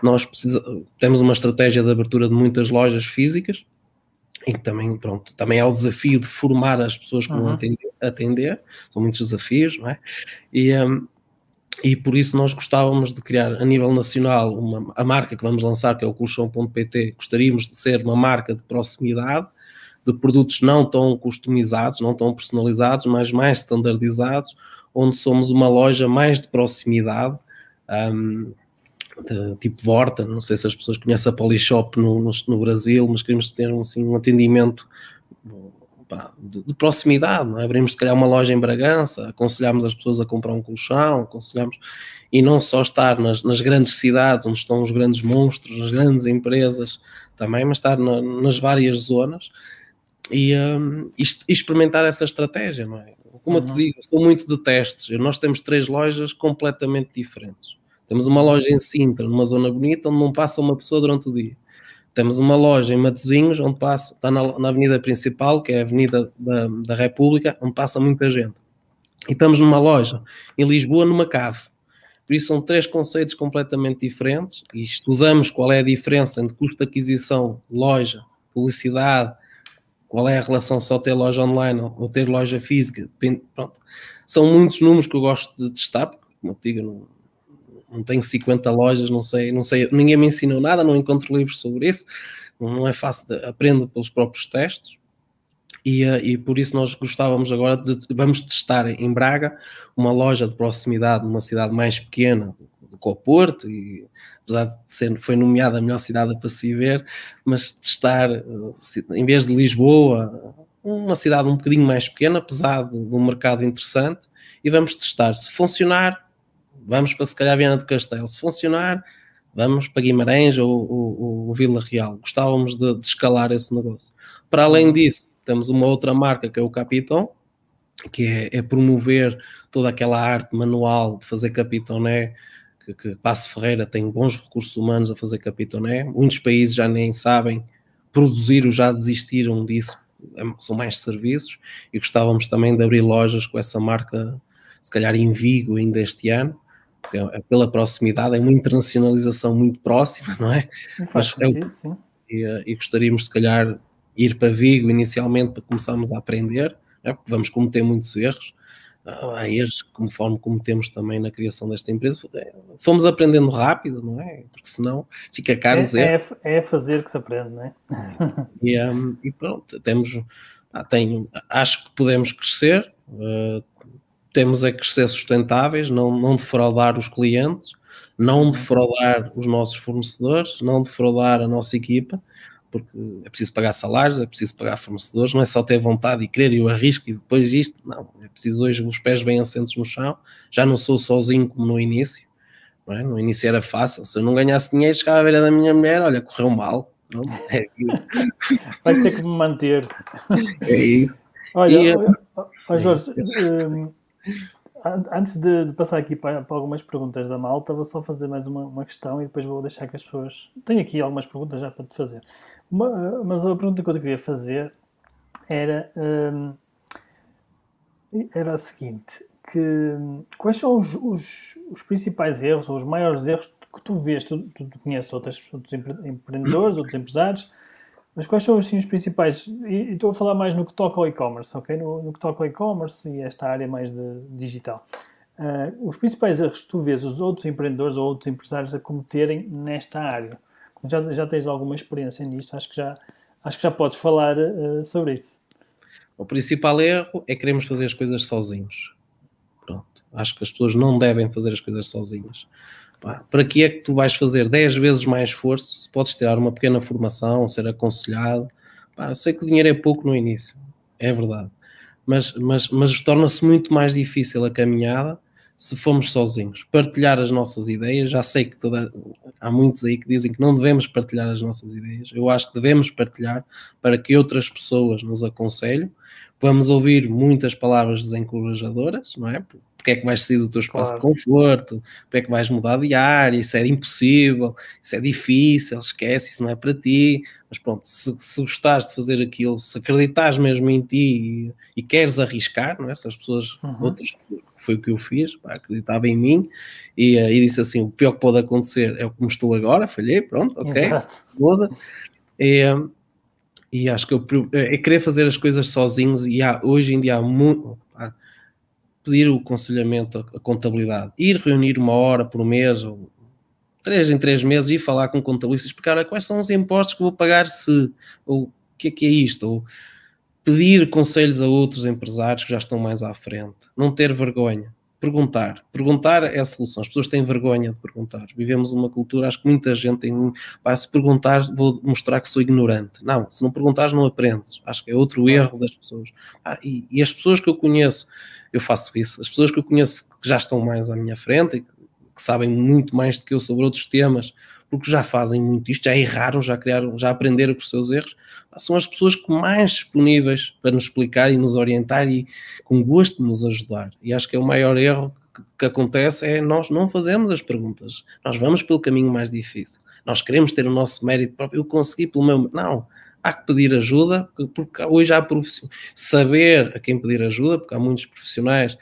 nós precisa, temos uma estratégia de abertura de muitas lojas físicas e também, pronto, também é o desafio de formar as pessoas que uhum. vão atender, atender, são muitos desafios, não é? E, um, e por isso nós gostávamos de criar a nível nacional uma, a marca que vamos lançar, que é o colchão.pt, gostaríamos de ser uma marca de proximidade, de produtos não tão customizados, não tão personalizados, mas mais standardizados, onde somos uma loja mais de proximidade, um, de, tipo Vorta, não sei se as pessoas conhecem a Polishop no, no, no Brasil, mas queremos ter assim, um atendimento de, de, proximidade, não é? abrimos se calhar uma loja em Bragança, aconselhamos as pessoas a comprar um colchão, aconselhamos, e não só estar nas, nas grandes cidades onde estão os grandes monstros, nas grandes empresas também, mas estar na, nas várias zonas e, um, e, experimentar essa estratégia, não é? Como uhum. eu te digo, sou muito de testes, nós temos três lojas completamente diferentes temos uma loja em Sintra, numa zona bonita, onde não passa uma pessoa durante o dia. Temos uma loja em Matosinhos, onde passa, está na, na avenida principal, que é a Avenida da, da República, onde passa muita gente. E estamos numa loja em Lisboa, numa cave. Por isso são três conceitos completamente diferentes e estudamos qual é a diferença entre custo de aquisição, loja, publicidade, qual é a relação só ter loja online ou ter loja física. Pronto. São muitos números que eu gosto de testar, porque, como eu digo, não tenho 50 lojas, não sei, não sei, ninguém me ensinou nada, não encontro livros sobre isso, não é fácil, de, aprendo pelos próprios testes. E, eh, e por isso nós gostávamos agora de, vamos testar em Braga uma loja de proximidade numa cidade mais pequena do que o Porto e apesar de ser, foi nomeada a melhor cidade para se viver, mas testar eh, em vez de Lisboa uma cidade um bocadinho mais pequena, apesar de um mercado interessante e vamos testar se funcionar vamos para se calhar Viana do Castelo. Se funcionar, vamos para Guimarães ou, ou, ou Vila Real. Gostávamos de, de, escalar esse negócio. Para além uhum. disso, temos uma outra marca que é o Capitão, que é, é promover toda aquela arte manual de fazer capitoné, que, que Passo Ferreira tem bons recursos humanos a fazer capitoné. Muitos países já nem sabem produzir ou já desistiram disso, é, são mais serviços, e gostávamos também de abrir lojas com essa marca, se calhar em Vigo ainda este ano, é, é pela proximidade, é uma internacionalização muito próxima, não é? Faz sentido, sim. E, eh, e, gostaríamos, se calhar, ir para Vigo inicialmente para começarmos a aprender, é? porque vamos cometer muitos erros. Há erros conforme cometemos também na criação desta empresa. É, fomos aprendendo rápido, não é? Porque senão fica caro é, é, é fazer que se aprende, não é? E, um, e pronto, temos, ah, tenho, acho que podemos crescer. Uh, temos é que ser sustentáveis, não, não defraudar os clientes, não defraudar os nossos fornecedores, não defraudar a nossa equipa, porque é preciso pagar salários, é preciso pagar fornecedores, não é só ter vontade e querer e eu arrisco e depois isto, não, é preciso hoje os pés bem assentos no chão, já não sou sozinho como no início, não é? no início era fácil, se eu não ganhasse dinheiro, chegava a ver a da minha mulher, olha, correu mal, não? É Vais ter que me manter. É isso. Olha, e, olha, olha Jorge, um, Antes de, de, passar aqui para, para, algumas perguntas da malta, vou só fazer mais uma, uma, questão e depois vou deixar que as pessoas. Tenho aqui algumas perguntas já para te fazer. Uma, mas a pergunta que eu queria fazer era, hum, era a seguinte: que, quais são os, os, os, principais erros ou os maiores erros que tu vês? Tu, tu, tu conheces outras, outros empreendedores, outros empresários mas quais são assim, os principais? E, estou a falar mais no que toca ao e-commerce, ok? No, no, que toca ao e-commerce e esta área mais de digital. Uh, os principais erros que tu vês os outros empreendedores ou outros empresários a cometerem nesta área? Já, já tens alguma experiência nisto, acho que já, acho que já podes falar uh, sobre isso. O principal erro é queremos fazer as coisas sozinhos. Pronto. Acho que as pessoas não devem fazer as coisas sozinhas. Para que é que tu vais fazer 10 vezes mais esforço se podes tirar uma pequena formação, ser aconselhado? Pá, eu sei que o dinheiro é pouco no início, é verdade, mas, mas, mas torna-se muito mais difícil a caminhada se fomos sozinhos. Partilhar as nossas ideias, já sei que toda, há muitos aí que dizem que não devemos partilhar as nossas ideias. Eu acho que devemos partilhar para que outras pessoas nos aconselhem. Vamos ouvir muitas palavras desencorajadoras, não é? porque é que vais sair do teu espaço claro. de conforto, porque é que vais mudar de área, isso é impossível, isso é difícil, esquece, isso não é para ti. Mas pronto, se, se gostares de fazer aquilo, se acreditares mesmo em ti e, e queres arriscar, não é? Se as pessoas, uhum. outras, foi o que eu fiz, pá, acreditava em mim e, e, disse assim: o pior que pode acontecer é o como estou agora, falhei, pronto, ok, muda. E, e acho que eu, é querer fazer as coisas sozinhos e há, hoje em dia há muito pedir o aconselhamento, a, contabilidade, ir reunir uma hora por mês ou três em três meses e falar com o contabilista, explicar quais são os impostos que vou pagar se, ou o que é que é isto, ou pedir conselhos a outros empresários que já estão mais à frente, não ter vergonha, perguntar. Perguntar é a solução. As pessoas têm vergonha de perguntar. Vivemos uma cultura, acho que muita gente tem. Vai, se perguntar, vou mostrar que sou ignorante. Não, se não perguntares, não aprendes. Acho que é outro erro das pessoas. Ah, e, e, as pessoas que eu conheço, eu faço isso. As pessoas que eu conheço que já estão mais à minha frente e que, que sabem muito mais do que eu sobre outros temas, porque já fazem muito isto, já erraram, já criaram, já aprenderam com os seus erros, são as pessoas que mais disponíveis para nos explicar e nos orientar e com gosto nos ajudar. E acho que é o maior erro que, que acontece é nós não fazemos as perguntas, nós vamos pelo caminho mais difícil. Nós queremos ter o nosso mérito próprio, eu consegui pelo meu. Não, há que pedir ajuda, porque hoje há profissionais. Saber a quem pedir ajuda, porque há muitos profissionais.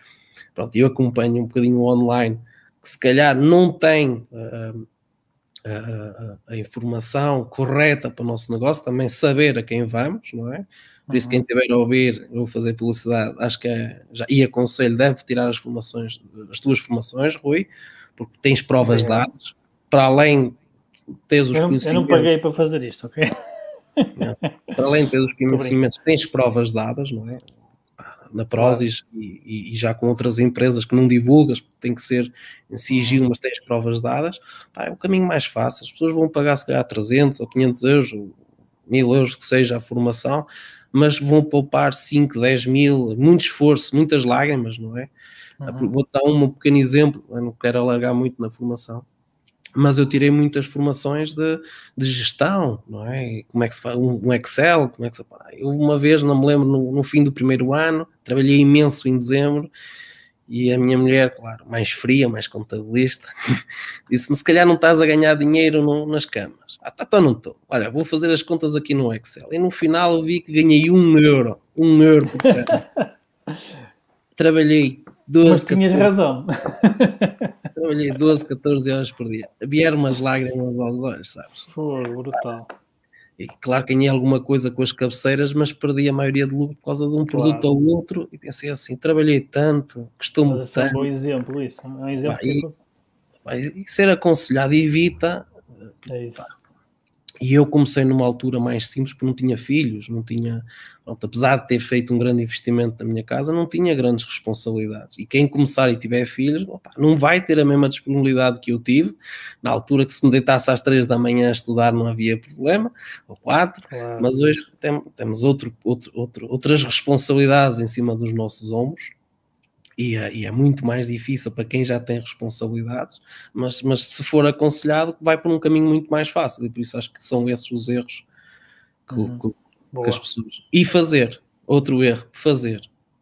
Pronto, eu acompanho um bocadinho online que se calhar não têm uh, a, a, informação correta para o nosso negócio, também saber a quem vamos, não é? Por isso, quem estiver a ouvir, eu vou fazer publicidade, acho que é, já, e aconselho, deve tirar as formações, as tuas formações, Rui, porque tens provas é. dadas, para além tens os eu, conhecimentos. Eu não paguei para fazer isto, ok? Para além de ter os conhecimentos, tens provas dadas, não é? Na Prozis claro. e, e, já com outras empresas que não divulgas, tem que ser em sigilo, mas tens provas dadas, pá, é o caminho mais fácil. As pessoas vão pagar se calhar 300 ou 500 euros, ou 1000 euros que seja a formação, mas vão poupar 5, 10 mil, muito esforço, muitas lágrimas, não é? Uhum. Vou dar um pequeno exemplo, eu não quero alargar muito na formação mas eu tirei muitas formações de, de gestão, não é? Como é que se faz um, Excel, como é que se Eu uma vez, não me lembro, no, no, fim do primeiro ano, trabalhei imenso em dezembro e a minha mulher, claro, mais fria, mais contabilista, disse-me: se calhar não estás a ganhar dinheiro no, nas câmaras. Ah, tá, então não estou. Olha, vou fazer as contas aqui no Excel. E no final eu vi que ganhei um euro, um euro por câmara. Trabalhei 12, Mas tinhas 14, razão. Trabalhei 12, 14 horas por dia. Vieram umas lágrimas aos olhos, sabes? Foi brutal. E claro que ganhei alguma coisa com as cabeceiras, mas perdi a maioria de lucro por causa de um claro. produto ou outro. E pensei assim: trabalhei tanto, costumo Mas esse é um bom exemplo, isso. É um exemplo vai, que... vai, e ser aconselhado evita. É isso. Pá, e eu comecei numa altura mais simples, porque não tinha filhos, não tinha, pronto, apesar de ter feito um grande investimento na minha casa, não tinha grandes responsabilidades. E quem começar e tiver filhos, opa, não vai ter a mesma disponibilidade que eu tive. Na altura que se me deitasse às três da manhã a estudar não havia problema, ou quatro, claro. mas hoje tem, temos outro, outro, outro, outras responsabilidades em cima dos nossos ombros e é, e é, muito mais difícil para quem já tem responsabilidades, mas, mas se for aconselhado, vai por um caminho muito mais fácil, e por isso acho que são esses os erros que, uhum. que, que as pessoas. E fazer, outro erro, fazer.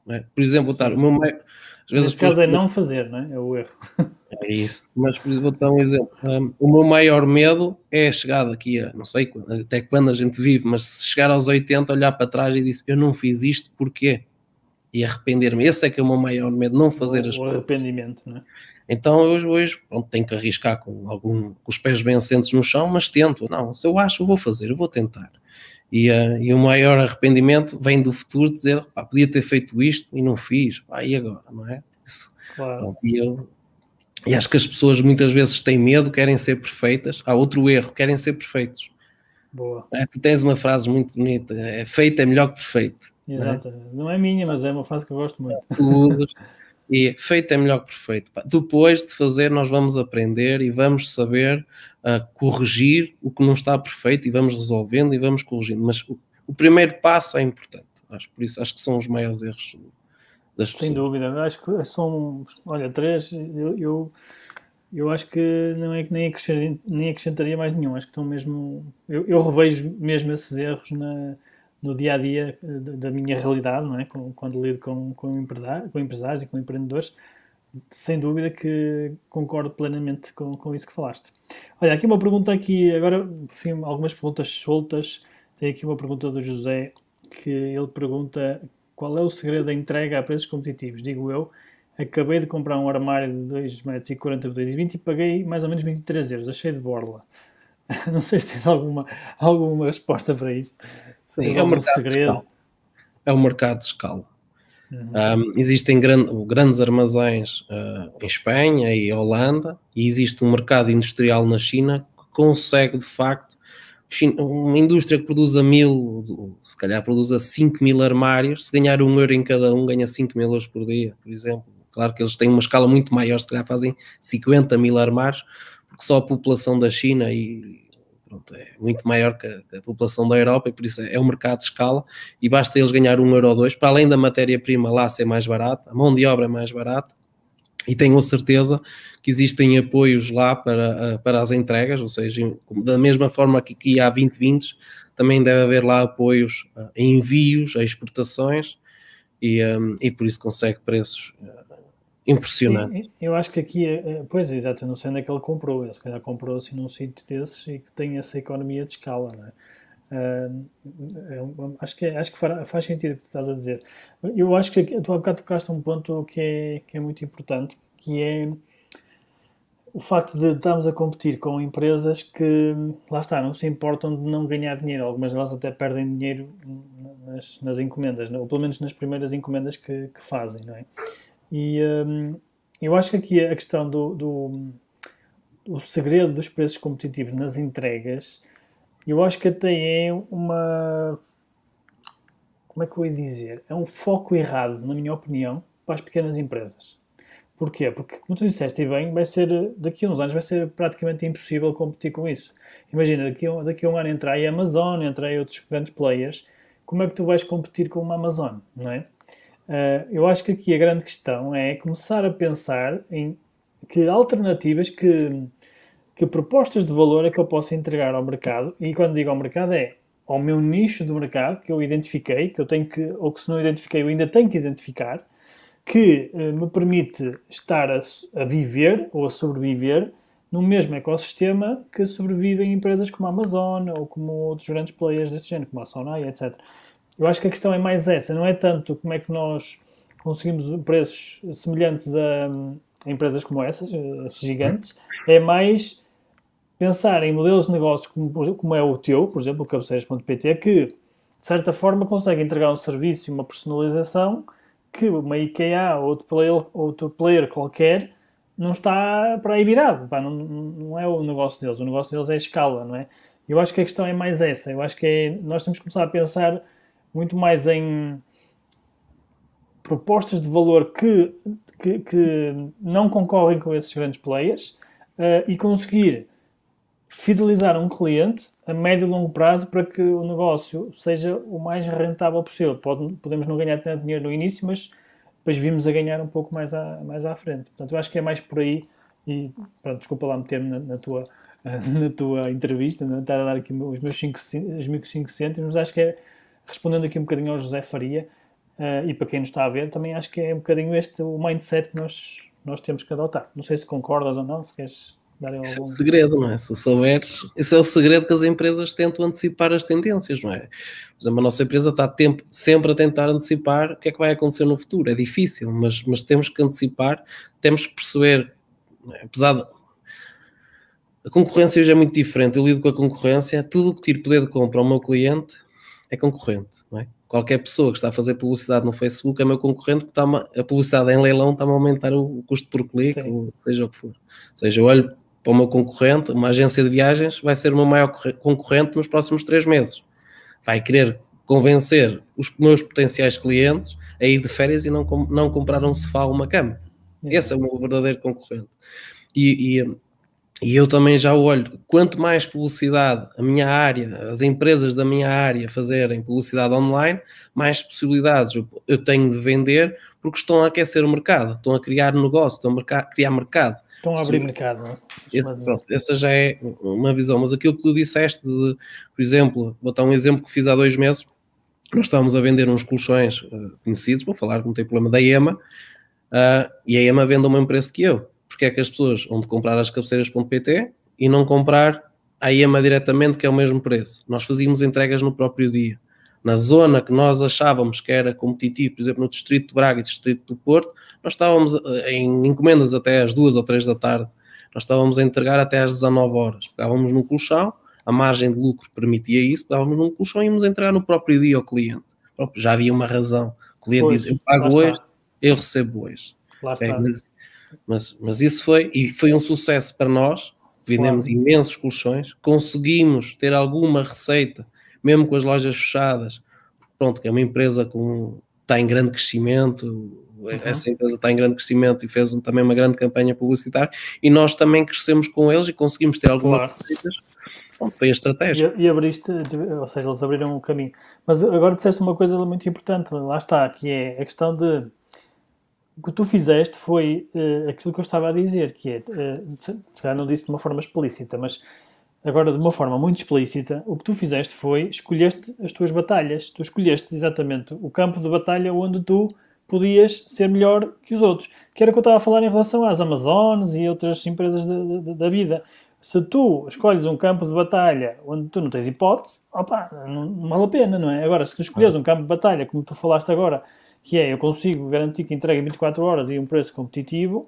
É? Por exemplo, estar, o meu maior. Às vezes Neste caso é não fazer, não é? É o erro. É isso. Mas, por exemplo, vou dar um exemplo. Um, o meu maior medo é chegar daqui a, não sei até quando a gente vive, mas se chegar aos 80, olhar para trás e dizer, eu não fiz isto, porquê? E arrepender-me. Esse é que é o meu maior medo, não fazer as o arrependimento, não é? Então hoje, hoje pronto, tenho que arriscar com, algum, com os pés bem assentes no chão, mas tento. Não, se eu acho, eu vou fazer, eu vou tentar. E, uh, e o maior arrependimento vem do futuro dizer, pá, podia ter feito isto e não fiz, pá, e agora, não é? Isso. Claro. Pronto, e, eu, e acho que as pessoas muitas vezes têm medo, querem ser perfeitas. Há outro erro, querem ser perfeitos. Boa. É, tu tens uma frase muito bonita, é feito é melhor que perfeito. Exato. Não é? não é minha, mas é uma frase que eu gosto muito. Tudo. E feito é melhor que perfeito. Depois de fazer, nós vamos aprender e vamos saber uh, corrigir o que não está perfeito e vamos resolvendo e vamos corrigindo. Mas o, o primeiro passo é importante. Acho, por isso acho que são os maiores erros das Sem dúvida, acho que são, olha, três, eu, eu, eu acho que não é que nem acrescentaria, nem acrescentaria mais nenhum, acho que estão mesmo, eu, eu revejo mesmo esses erros na, no dia a dia da, minha realidade, não é? Quando lido com, com, empresários, com empresários e com empreendedores, sem dúvida que concordo plenamente com, com isso que falaste. Olha, aqui uma pergunta aqui, agora, enfim, algumas perguntas soltas. Tem aqui uma pergunta do José, que ele pergunta qual é o segredo da entrega a preços competitivos? Digo eu, acabei de comprar um armário de 2,40 metros por 2,20 e paguei mais ou menos 23 euros, achei de borla. Não sei se tens alguma, alguma resposta para isto. Sim, é o mercado segredo. É o mercado de escala. Uhum. Um, existem gran, grandes armazéns uh, em Espanha e Holanda e existe um mercado industrial na China que consegue de facto uma indústria que produz a mil, se calhar produz a 5 mil armários, se ganhar um euro em cada um, ganha 5 mil euros por dia, por exemplo. Claro que eles têm uma escala muito maior, se calhar fazem 50 mil armários, porque só a população da China e pronto, é muito maior que a, que a, população da Europa e por isso é, é um mercado de escala e basta eles ganhar um euro ou dois, para além da matéria-prima lá ser mais barata, a mão de obra é mais barata, e tenho certeza que existem apoios lá para, eh, para as entregas, ou seja, da mesma forma que aqui há 2020, também deve haver lá apoios a envios, a exportações, e, um, e por isso consegue preços impressionante. Sim, eu acho que aqui, é, é, pois é, exato, eu não sei onde é que ele comprou, ele se calhar comprou assim num sítio desses e que tem essa economia de escala, não é? Uh, acho que, acho que faz sentido o que estás a dizer. Eu acho que tu há bocado tocaste um ponto que é, que é muito importante, que é o facto de estarmos a competir com empresas que, lá está, não se importam de não ganhar dinheiro. Algumas delas até perdem dinheiro nas, nas encomendas, ou pelo menos nas primeiras encomendas que, que fazem, não é? E um, eu acho que aqui a questão do, do o segredo dos preços competitivos nas entregas, eu acho que até é uma. Como é que eu ia dizer? É um foco errado, na minha opinião, para as pequenas empresas. Porquê? Porque, como tu disseste bem, vai ser, daqui a uns anos vai ser praticamente impossível competir com isso. Imagina, daqui a, daqui a um ano entrar a Amazon, entrar outros grandes players, como é que tu vais competir com uma Amazon, não é? Uh, eu acho que aqui a grande questão é começar a pensar em que alternativas, que, que propostas de valor é que eu posso entregar ao mercado. E quando digo ao mercado é ao meu nicho de mercado que eu identifiquei, que eu tenho que, ou que se não identifiquei, eu ainda tenho que identificar, que uh, me permite estar a, a, viver ou a sobreviver no mesmo ecossistema que sobrevivem empresas como a Amazon ou como outros grandes players deste género, como a Sonai, etc. Eu acho que a questão é mais essa, não é tanto como é que nós conseguimos preços semelhantes a, a empresas como essas, esses gigantes, é mais pensar em modelos de negócio como, como é o teu, por exemplo, o cabeceiras.pt, que de certa forma consegue entregar um serviço e uma personalização que uma IKEA ou outro player, outro player qualquer não está para aí virado. Pá, não, não é o negócio deles. O negócio deles é a escala, não é? Eu acho que a questão é mais essa. Eu acho que é, nós temos que começar a pensar muito mais em propostas de valor que, que, que não concorrem com esses grandes players uh, e conseguir fidelizar um cliente a médio e longo prazo para que o negócio seja o mais rentável possível. Pode, podemos não ganhar tanto dinheiro no início, mas depois vimos a ganhar um pouco mais à, mais à frente. Portanto, eu acho que é mais por aí. E pronto, desculpa lá meter-me na, na, tua, na tua entrevista, não estar a dar aqui os meus 5 cêntimos, acho que é respondendo aqui um bocadinho ao José Faria, uh, e para quem nos está a ver, também acho que é um bocadinho este o mindset que nós, nós temos que adotar. Não sei se concordas ou não, se queres dar algum... Isso é o segredo, não é? Se souberes, esse é o segredo que as empresas tentam antecipar as tendências, não é? Por exemplo, a nossa empresa está tempo, sempre a tentar antecipar o que é que vai acontecer no futuro. É difícil, mas, mas temos que antecipar, temos que perceber, é? apesar de a concorrência hoje é muito diferente. Eu lido com a concorrência, tudo o que tiro poder de compra ao meu cliente é concorrente, não é? Qualquer pessoa que está a fazer publicidade no Facebook é meu concorrente porque está a publicidade em leilão está a aumentar o, custo por clique, ou seja o que for. Ou seja, eu olho para o meu concorrente, uma agência de viagens vai ser o meu maior concorrente nos próximos três meses. Vai querer convencer os meus potenciais clientes a ir de férias e não, não comprar um sofá ou uma cama. Esse é o meu verdadeiro concorrente. E, e e eu também já olho, quanto mais publicidade a minha área, as empresas da minha área fazerem publicidade online, mais possibilidades eu tenho de vender, porque estão a aquecer o mercado, estão a criar negócio, estão a criar mercado. Estão a abrir mercado, não é? Pronto, essa já é uma visão, mas aquilo que tu disseste, de, por exemplo, vou dar um exemplo que fiz há dois meses, nós estávamos a vender uns colchões uh, conhecidos, vou falar que não tem problema, da EMA, uh, e a EMA vende o mesmo preço que eu porque é que as pessoas vão comprar as cabeceiras.pt e não comprar a IEMA diretamente, que é o mesmo preço. Nós fazíamos entregas no próprio dia. Na zona que nós achávamos que era competitivo, por exemplo, no Distrito de Braga e Distrito do Porto, nós estávamos eh, em encomendas até às duas ou três da tarde. Nós estávamos a entregar até às 19 horas. Pegávamos num colchão, a margem de lucro permitia isso, pegávamos num colchão e íamos entregar no próprio dia ao cliente. Já havia uma razão. O cliente pois, diz, eu pago hoje, eu recebo hoje. Lá está. É, mas, mas, mas isso foi, e foi um sucesso para nós. Vendemos claro. imensos colchões, conseguimos ter alguma receita, mesmo com as lojas fechadas. Pronto, que é uma empresa com, está em grande crescimento, uhum. essa empresa está em grande crescimento e fez também uma grande campanha publicitária e nós também crescemos com eles e conseguimos ter algumas claro. receitas. Bom, foi a estratégia. E, e, abriste, ou seja, eles abriram o caminho. Mas agora disseste uma coisa muito importante, lá está, que é a questão de o que tu fizeste foi uh, aquilo que eu estava a dizer, que é, uh, se calhar não disse de uma forma explícita, mas agora de uma forma muito explícita, o que tu fizeste foi escolheste as tuas batalhas. Tu escolheste exatamente o campo de batalha onde tu podias ser melhor que os outros. Que era o que eu estava a falar em relação às Amazonas e outras empresas de, de, da vida. Se tu escolhes um campo de batalha onde tu não tens hipótese, opa, não, não vale a pena, não é? Agora, se tu escolhes um campo de batalha, como tu falaste agora, que é eu consigo garantir que entrega em 24 horas e um preço competitivo,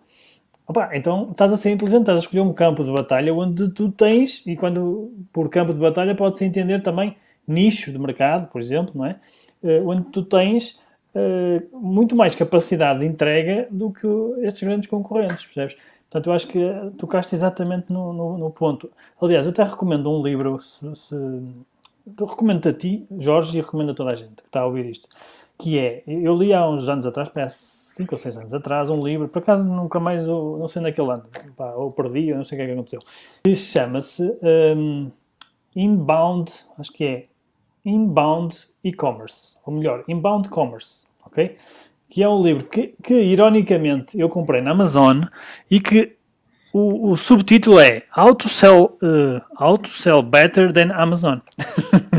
opa, então estás a ser inteligente, estás a escolher um campo de batalha onde tu tens, e quando por campo de batalha pode-se entender também nicho de mercado, por exemplo, não é? Uh, onde tu tens uh, muito mais capacidade de entrega do que estes grandes concorrentes, percebes? Portanto, eu acho que tocaste exatamente no, no, no ponto. Aliás, eu até recomendo um livro, se, se, recomendo a ti, Jorge, e recomendo a toda a gente que está a ouvir isto que é, eu li há uns anos atrás, parece 5 ou 6 anos atrás, um livro, por acaso nunca mais, não sei onde é que ele anda, ou perdi, ou não sei o que é que aconteceu, que chama-se um, Inbound, acho que é Inbound E-Commerce, ou melhor, Inbound Commerce, ok? Que é um livro que, que ironicamente, eu comprei na Amazon e que o, o subtítulo é How to Sell, uh, How to Sell Better Than Amazon.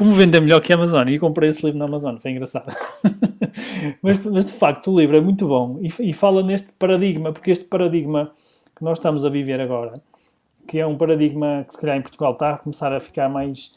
Como vender melhor que a Amazon. E comprei esse livro na Amazon, foi engraçado. mas, mas, de facto o livro é muito bom e, e, fala neste paradigma, porque este paradigma que nós estamos a viver agora, que é um paradigma que se calhar em Portugal está a começar a ficar mais,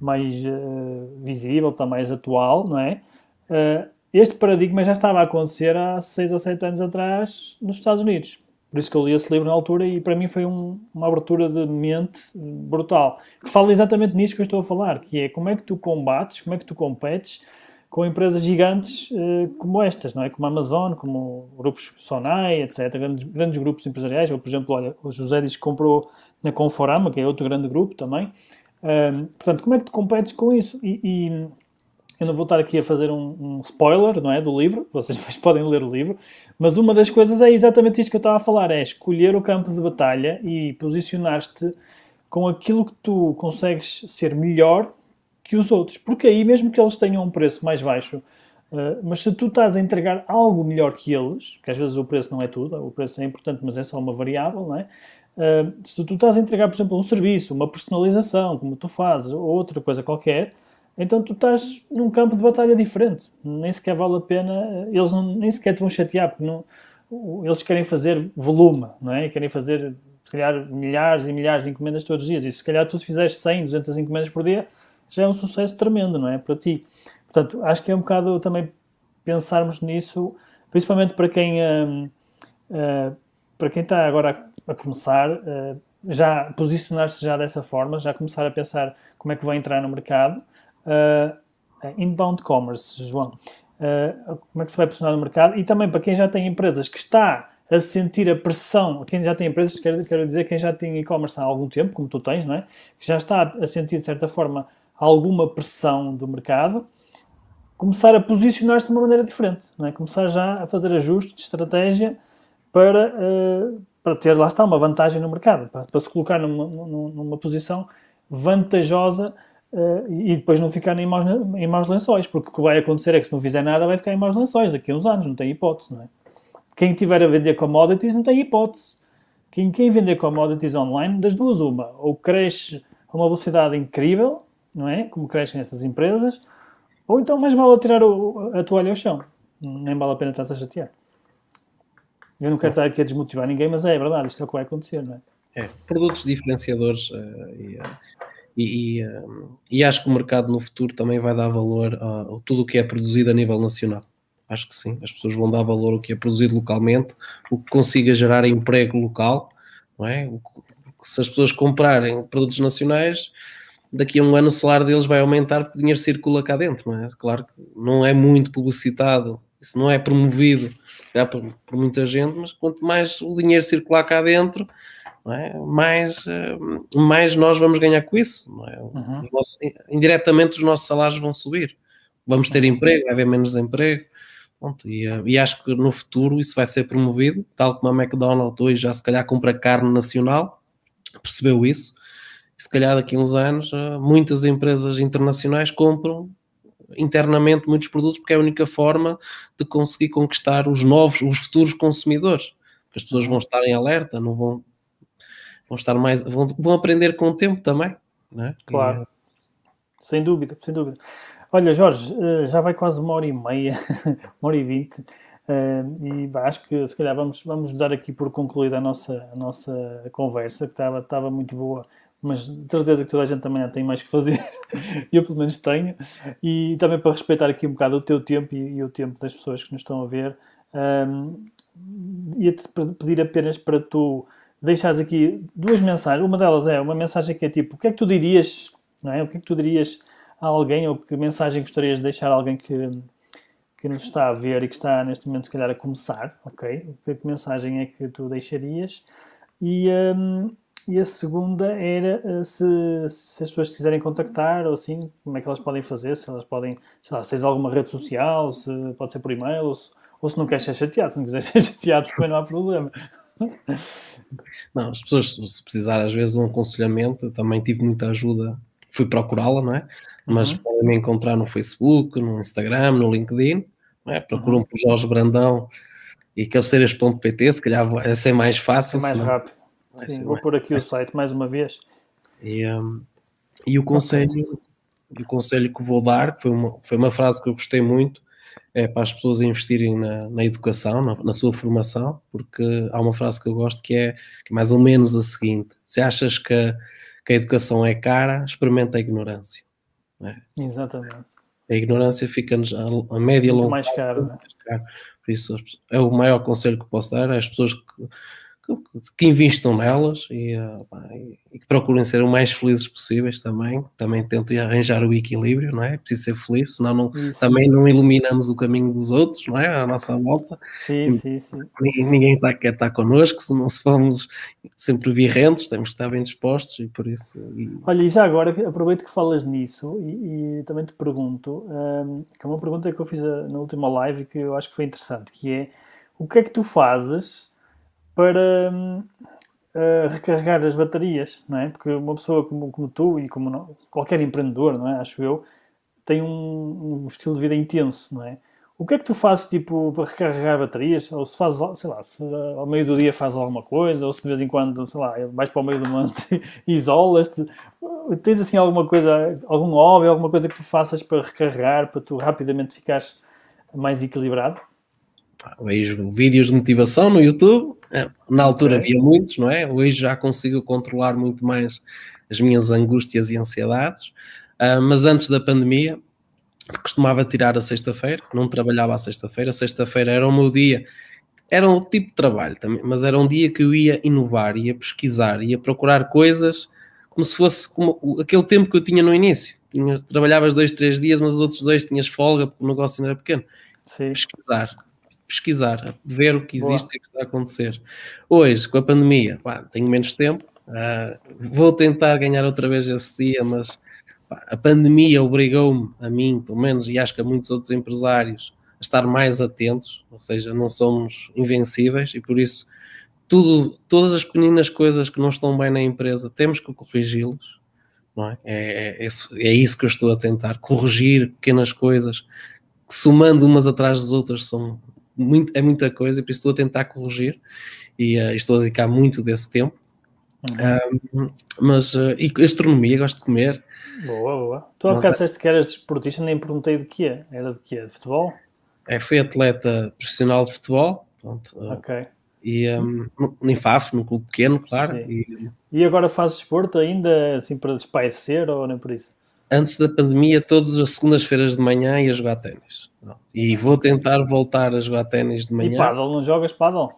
mais uh, visível, está mais atual, não é? Uh, este paradigma já estava a acontecer há 6 ou 7 anos atrás nos Estados Unidos. Por isso que eu li esse livro na altura e para mim foi um, uma abertura de mente brutal. Que fala exatamente nisto que eu estou a falar, que é como é que tu combates, como é que tu competes com empresas gigantes uh, como estas, não é? Como a Amazon, como grupos Sonai, etc. Grandes, grandes grupos empresariais. Ou, por exemplo, olha, o José diz que comprou na Conforama, que é outro grande grupo também. Portanto, como é que tu competes com isso? E, e eu não vou estar aqui a fazer um, um, spoiler, não é, do livro, vocês podem ler o livro, mas uma das coisas é exatamente isto que eu estava a falar, é escolher o campo de batalha e posicionar-te com aquilo que tu consegues ser melhor que os outros, porque aí mesmo que eles tenham um preço mais baixo, uh, mas se tu estás a entregar algo melhor que eles, que às vezes o preço não é tudo, o preço é importante, mas é só uma variável, não é? Uh, se tu estás a entregar, por exemplo, um serviço, uma personalização, como tu fazes, ou outra coisa qualquer, então tu estás num campo de batalha diferente. Nem sequer vale a pena, eles não, nem sequer te vão chatear, porque não, eles querem fazer volume, não é? Querem fazer, se calhar, milhares e milhares de encomendas todos os dias. E se calhar tu se fizeres 100, 200 encomendas por dia, já é um sucesso tremendo, não é? Para ti. Portanto, acho que é um bocado também pensarmos nisso, principalmente para quem, uh, uh, para quem está agora a, a começar, uh, já posicionar-se já dessa forma, já começar a pensar como é que vai entrar no mercado uh, inbound commerce, João. Uh, como é que se vai posicionar no mercado? E também para quem já tem empresas que está a sentir a pressão, quem já tem empresas, quero, quero dizer quem já tem e-commerce há algum tempo, como tu tens, não é? Que já está a sentir, de certa forma, alguma pressão do mercado, começar a posicionar-se de uma maneira diferente, não é? Começar já a fazer ajustes de estratégia para, uh, para ter, lá está, uma vantagem no mercado, para, para se colocar numa, numa posição vantajosa uh, e depois não ficar em maus, em maus lençóis, porque o que vai acontecer é que se não fizer nada vai ficar em maus lençóis daqui a uns anos, não tem hipótese, não é? Quem tiver a vender commodities não tem hipótese. Quem, quem vender commodities online, das duas uma, ou cresce a uma velocidade incrível, não é? Como crescem essas empresas, ou então mais vale tirar o, a toalha ao chão. Nem vale a pena estar a chatear. Eu não quero estar aqui a desmotivar ninguém, mas é, é verdade, isto é o que vai acontecer, não é? É, produtos diferenciadores uh, e, uh, e, e, uh, e, acho que o mercado no futuro também vai dar valor a, a tudo o que é produzido a nível nacional. Acho que sim, as pessoas vão dar valor ao que é produzido localmente, o que consiga gerar emprego local, não é? Se as pessoas comprarem produtos nacionais, daqui a um ano o salário deles vai aumentar porque o dinheiro circula cá dentro, não é? Claro que não é muito publicitado, isso não é promovido já por, por muita gente, mas quanto mais o dinheiro circular cá dentro, é? mais, eh, mais nós vamos ganhar com isso. É? Uhum. Os nossos, indiretamente os nossos salários vão subir. Vamos ter uhum. emprego, vai haver menos emprego. Pronto, e, eh, e, acho que no futuro isso vai ser promovido, tal como a McDonald's hoje já se calhar compra carne nacional, percebeu isso, e se calhar daqui a uns anos eh, muitas empresas internacionais compram internamente muitos produtos porque é a única forma de conseguir conquistar os novos, os futuros consumidores. As pessoas vão estar em alerta, não vão, vão estar mais, vão, vão aprender com o tempo também, não é? Claro, e, sem dúvida, sem dúvida. Olha, Jorge, eh, já vai quase uma hora e meia, uma hora e vinte, eh, e acho que se calhar vamos, vamos dar aqui por concluída a nossa, a nossa conversa, que estava, estava muito boa, mas de certeza que toda a gente também tem mais que fazer, eu pelo menos tenho, e também para respeitar aqui um bocado o teu tempo e, e o tempo das pessoas que nos estão a ver, um, ehm, ia-te pedir apenas para tu deixares aqui duas mensagens, uma delas é uma mensagem que é tipo, o que é que tu dirias, não é? O que é que tu dirias a alguém ou que mensagem gostarias de deixar a alguém que, que nos está a ver e que está neste momento se calhar a começar, ok? Que mensagem é que tu deixarias? E, um, e a segunda era eh, se, se as pessoas quiserem contactar ou assim, como é que elas podem fazer, se elas podem, sei lá, se tens alguma rede social, se pode ser por e-mail, ou se, ou se não queres ser chateado, se não quiseres ser chateado também não há problema. Não, as pessoas, se precisar às vezes de um aconselhamento, eu também tive muita ajuda, fui procurá-la, não é? mas uhum. podem me encontrar no Facebook, no Instagram, no LinkedIn, é? procuram uhum. por Jorge Brandão e cabeceiras.pt, se calhar vai ser mais fácil. É mais senão... rápido. Sim, vou pôr aqui o site mais uma vez. E, um, e o conselho, o conselho que vou dar, foi uma, foi uma frase que eu gostei muito, é para as pessoas investirem na, na educação, na, na, sua formação, porque há uma frase que eu gosto que é, que é mais ou menos a seguinte: se achas que, que a educação é cara, experimenta a ignorância. É? Exatamente. A ignorância fica-nos a, a média Muito mais caro. É? Por isso, é o maior conselho que posso dar às pessoas que que, investam nelas e, uh, e, que procurem ser o mais felizes possíveis também. Também tento arranjar o equilíbrio, não é? é preciso ser feliz, senão não, também não iluminamos o caminho dos outros, não é? À nossa volta. Sim, sim, sim. Ninguém tá, quer estar connosco, se não se formos sempre virrentos, temos que estar bem dispostos e por isso. E... Olha, e já agora aproveito que falas nisso e, e também te pergunto, um, que é uma pergunta que eu fiz na última live que eu acho que foi interessante, que é o que é que tu fazes para uh, recarregar as baterias, não é? Porque uma pessoa como, como tu e como não, qualquer empreendedor, não é? Acho eu, tem um, um, estilo de vida intenso, não é? O que é que tu fazes, tipo, para recarregar baterias? Ou se fazes, sei lá, se ao meio do dia fazes alguma coisa, ou se de vez em quando, sei lá, vais para o meio do monte e isolas-te. Tens, assim, alguma coisa, algum hobby, alguma coisa que tu faças para recarregar, para tu rapidamente ficares mais equilibrado? Vejo vídeos de motivação no YouTube. É, na altura okay. havia muitos, não é? Hoje já consigo controlar muito mais as minhas angústias e ansiedades. Uh, mas antes da pandemia, costumava tirar a sexta-feira, não trabalhava à sexta-feira. Sexta-feira era o meu dia, era um tipo de trabalho também, mas era um dia que eu ia inovar, ia pesquisar, ia procurar coisas como se fosse como aquele tempo que eu tinha no início. Tinha, trabalhavas dois, três dias, mas os outros dois tinhas folga porque o negócio não era pequeno. Sim. Pesquisar, pesquisar, ver o que existe, o que, é está a acontecer. Hoje, com a pandemia, pá, tenho menos tempo, uh, vou tentar ganhar outra vez esse dia, mas pá, a pandemia obrigou-me, a mim, pelo menos, e acho que a muitos outros empresários, estar mais atentos, ou seja, não somos invencíveis e por isso tudo, todas as pequenas coisas que não estão bem na empresa temos que corrigi-los. Não é? É, é, isso, é isso que eu estou a tentar, corrigir pequenas coisas, que somando umas atrás das outras são muito, é muita coisa, e por isso estou a tentar corrigir e uh, estou a dedicar muito desse tempo. Uhum. Um, mas, uh, e astronomia, gosto de comer. Boa, boa. Tu há bocado disseste que eras desportista, nem perguntei de que é. Era de que é? De futebol? É, fui atleta profissional de futebol. Pronto, uh, ok. E um, no clube pequeno, claro. E, e, agora fazes desporto ainda, assim, para espairecer ou nem por isso? Antes da pandemia, todas as segundas-feiras de manhã ia jogar ténis. E vou tentar voltar a jogar ténis de manhã. E paddle, não jogas paddle?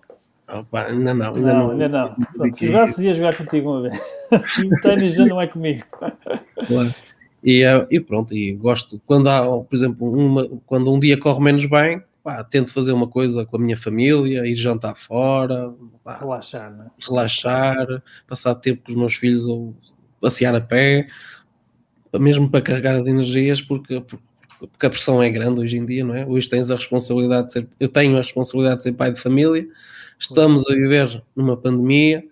Opa, ainda não, ainda não. não. Ainda não. Pronto, se jogasses ia jogar contigo uma vez. Assim, o ténis já não é comigo. Claro. E, eh, e, pronto, e gosto, quando há, por exemplo, uma, quando um dia corre menos bem, pá, tento fazer uma coisa com a minha família, ir jantar fora, pá, relaxar, né? relaxar, passar tempo com os meus filhos ou passear a pé, mesmo para carregar as energias, porque, porque a pressão é grande hoje em dia, não é? Hoje tens a responsabilidade de ser, eu tenho a responsabilidade de ser pai de família, estamos a viver numa pandemia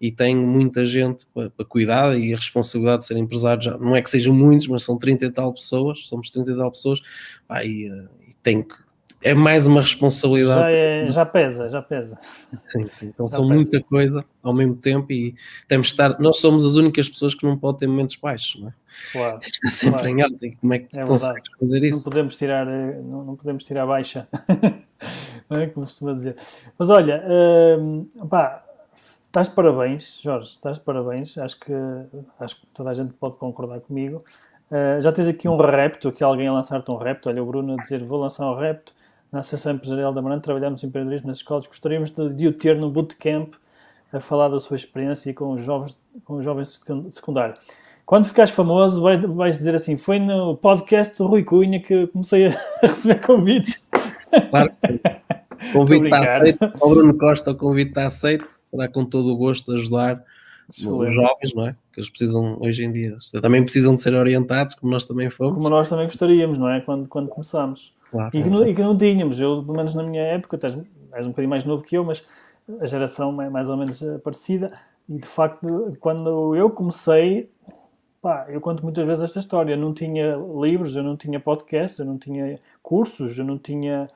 e tenho muita gente para, para, cuidar e a responsabilidade de ser empresário já não é que sejam muitos, mas são 30 e tal pessoas, somos 30 e tal pessoas, e, eh, e tenho que é mais uma responsabilidade. Já, é, já pesa, já pesa. Sim, sim. Então já são pesa. muita coisa ao mesmo tempo e temos de estar. Nós somos as únicas pessoas que não podem ter momentos baixos, não é? Claro. Temos de estar sempre claro. em alta. E como é que é consegues fazer isso? Não podemos tirar, eh, não, não podemos tirar baixa. não é como costuma dizer. Mas olha, hum, pá, estás de parabéns, Jorge, estás de parabéns. Acho que, acho que toda a gente pode concordar comigo. Uh, já tens aqui um repto, aqui alguém a lançar-te um repto. Olha, o Bruno a dizer: Vou lançar um repto na Associação Empresarial da Marante, trabalhamos em empreendedorismo nas escolas, gostaríamos de, de o ter no bootcamp a falar da sua experiência com os jovens, com os jovens secundários. Quando ficares famoso, vais, vais dizer assim: foi no podcast do Rui Cunha que comecei a receber convites. Claro que sim. O convite está aceito. O Bruno Costa, o convite está aceito. Será com todo o gosto de ajudar Excelente. os jovens, não é? Que eles precisam, hoje em dia, também precisam de ser orientados, como nós também fomos. Como nós também gostaríamos, não é? Quando, quando começamos. Claro, e, que não, e, que não, tínhamos, eu, pelo menos na minha época, tu és, és um bocadinho mais novo que eu, mas a geração é mais ou menos eh, parecida. E de facto, quando eu comecei, pá, eu conto muitas vezes esta história. Eu não tinha livros, eu não tinha podcast, eu não tinha cursos, eu não tinha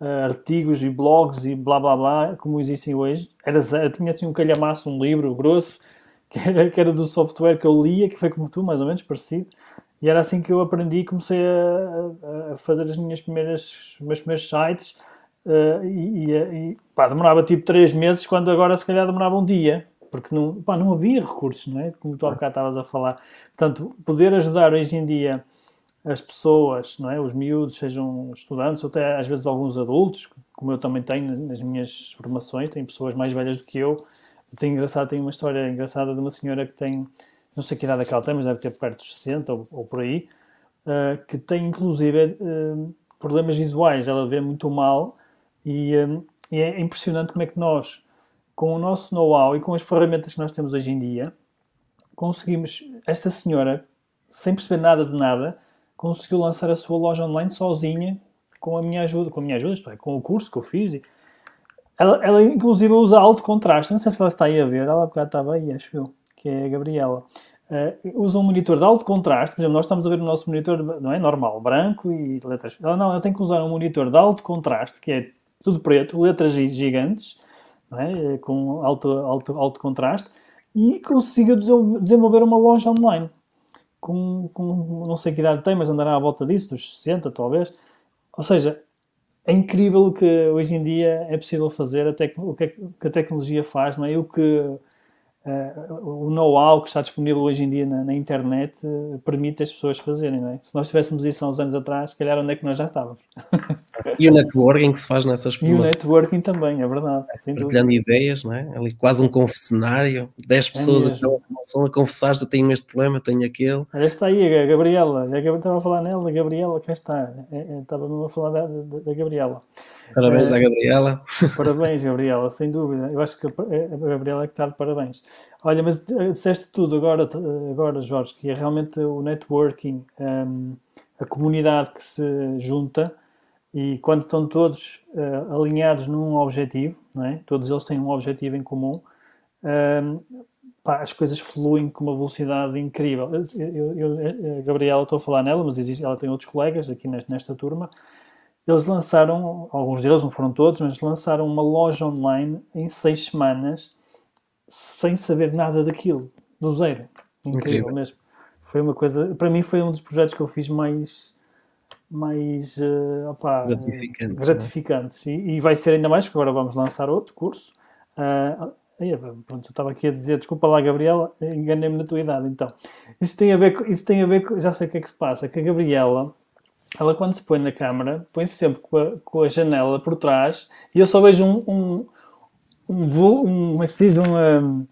uh, artigos e blogs e blá blá blá como existem hoje. Era, eu tinha assim um calhamaço, um livro grosso, que era, que era do software que eu lia, que foi como tu, mais ou menos parecido. E era assim que eu aprendi e comecei a, a, fazer as minhas primeiras, meus primeiros sites. Uh, e, e pá, demorava tipo 3 meses, quando agora se calhar demorava um dia, porque não, pá, não havia recursos, não é? Como tu há bocado estavas a falar. Portanto, poder ajudar hoje em dia as pessoas, não é? Os miúdos, sejam estudantes, ou até às vezes alguns adultos, como eu também tenho nas minhas formações, tem pessoas mais velhas do que eu. Tenho engraçado, tenho uma história engraçada de uma senhora que tem não sei que idade é que ela tem, mas deve ter perto dos 60 ou, ou por aí, uh, que tem inclusive uh, problemas visuais, ela vê muito mal e, um, e, é impressionante como é que nós, com o nosso know-how e com as ferramentas que nós temos hoje em dia, conseguimos, esta senhora, sem perceber nada de nada, conseguiu lançar a sua loja online sozinha, com a minha ajuda, com a minha ajuda, é, com o curso que eu fiz. E ela, ela, inclusive, usa alto contraste. Não sei se ela está aí a ver, ela bocado estava aí, acho eu que é a Gabriela, uh, usa um monitor de alto contraste. Por exemplo, nós estamos a ver o nosso monitor, não é? Normal, branco e letras. Ela não, ela tem que usar um monitor de alto contraste, que é tudo preto, letras gigantes, é? Eh, com alto, alto, alto contraste, e consiga desenvolver uma loja online. Com, com não sei que idade tem, mas andará à volta disso, dos 60 talvez. Ou seja, é incrível o que hoje em dia é possível fazer, até o que a tecnologia faz, não é? o que Uh, o know-how que está disponível hoje em dia na, na internet uh, permite as pessoas fazerem, é? Se nós tivéssemos isso há uns anos atrás, calhar onde é que nós já estávamos? e o networking que se faz nessas formações. E o networking também, é verdade. É, partilhando ideias, não é? Ali quase um confessionário, 10 é pessoas é a, formação a confessar, eu tenho este problema, tenho aquele. Olha, está aí a Gabriela, estava a falar nela, a Gabriela, cá está, é, é, estava mesmo a falar da, da, da Gabriela. Parabéns à Gabriela. Parabéns, Gabriela, sem dúvida. Eu acho que a Gabriela é que está de parabéns. Olha, mas disseste tudo agora, agora Jorge, que é realmente o networking, um, a comunidade que se junta E quando estão todos uh, alinhados num objetivo, não é? todos eles têm um objetivo em comum, uh, pá, as coisas fluem com uma velocidade incrível. Eu, eu, a Gabriela, estou a falar nela, mas existe, ela tem outros colegas aqui nesta, nesta turma. Eles lançaram, alguns deles, não foram todos, mas lançaram uma loja online em seis semanas sem saber nada daquilo, do zero. Incrível, Incrível. mesmo. Foi uma coisa, para mim foi um dos projetos que eu fiz mais mais uh, opa, gratificantes, gratificantes. E, e, vai ser ainda mais, porque agora vamos lançar outro curso. Uh, pronto, eu estava aqui a dizer, desculpa lá, Gabriela, enganei-me na tua idade, então. Isso tem a ver, isso tem a ver com, já sei o que é que se passa, que a Gabriela, ela quando se põe na câmara, põe-se sempre com a, com a, janela por trás e eu só vejo um, um, um, um como é que se diz, uma,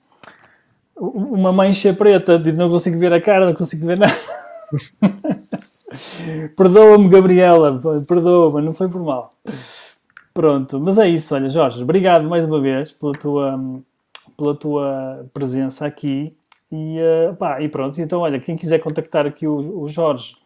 uma mancha preta, tipo, não consigo ver a cara, não consigo ver nada. perdoa-me, Gabriela, perdoa-me, não foi por mal. Pronto, mas é isso, olha, Jorge, obrigado mais uma vez pela tua, pela tua presença aqui. E, uh, pá, e pronto, então olha, quem quiser contactar aqui o, o Jorge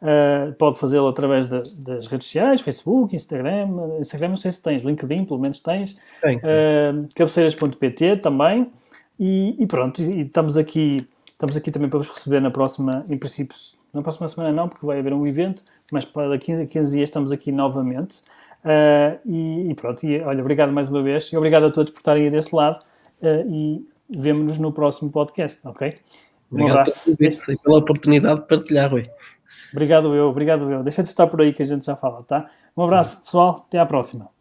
uh, pode fazê-lo através de, das redes sociais, Facebook, Instagram, Instagram não sei se tens, LinkedIn pelo menos tens, uh, cabeceiras.pt também. E, e pronto, e, e estamos aqui estamos aqui também para vos receber na próxima, em princípio, na próxima semana não, porque vai haver um evento, mas para daqui a 15 dias estamos aqui novamente. Uh, e, e, pronto, e, olha, obrigado mais uma vez e obrigado a todos por estarem aí deste lado uh, e vemo-nos no próximo podcast, ok? Um obrigado abraço. pela oportunidade de partilhar, Rui. Obrigado eu, obrigado eu. Deixa de estar por aí que a gente já fala, tá? Um abraço, pessoal, até à próxima.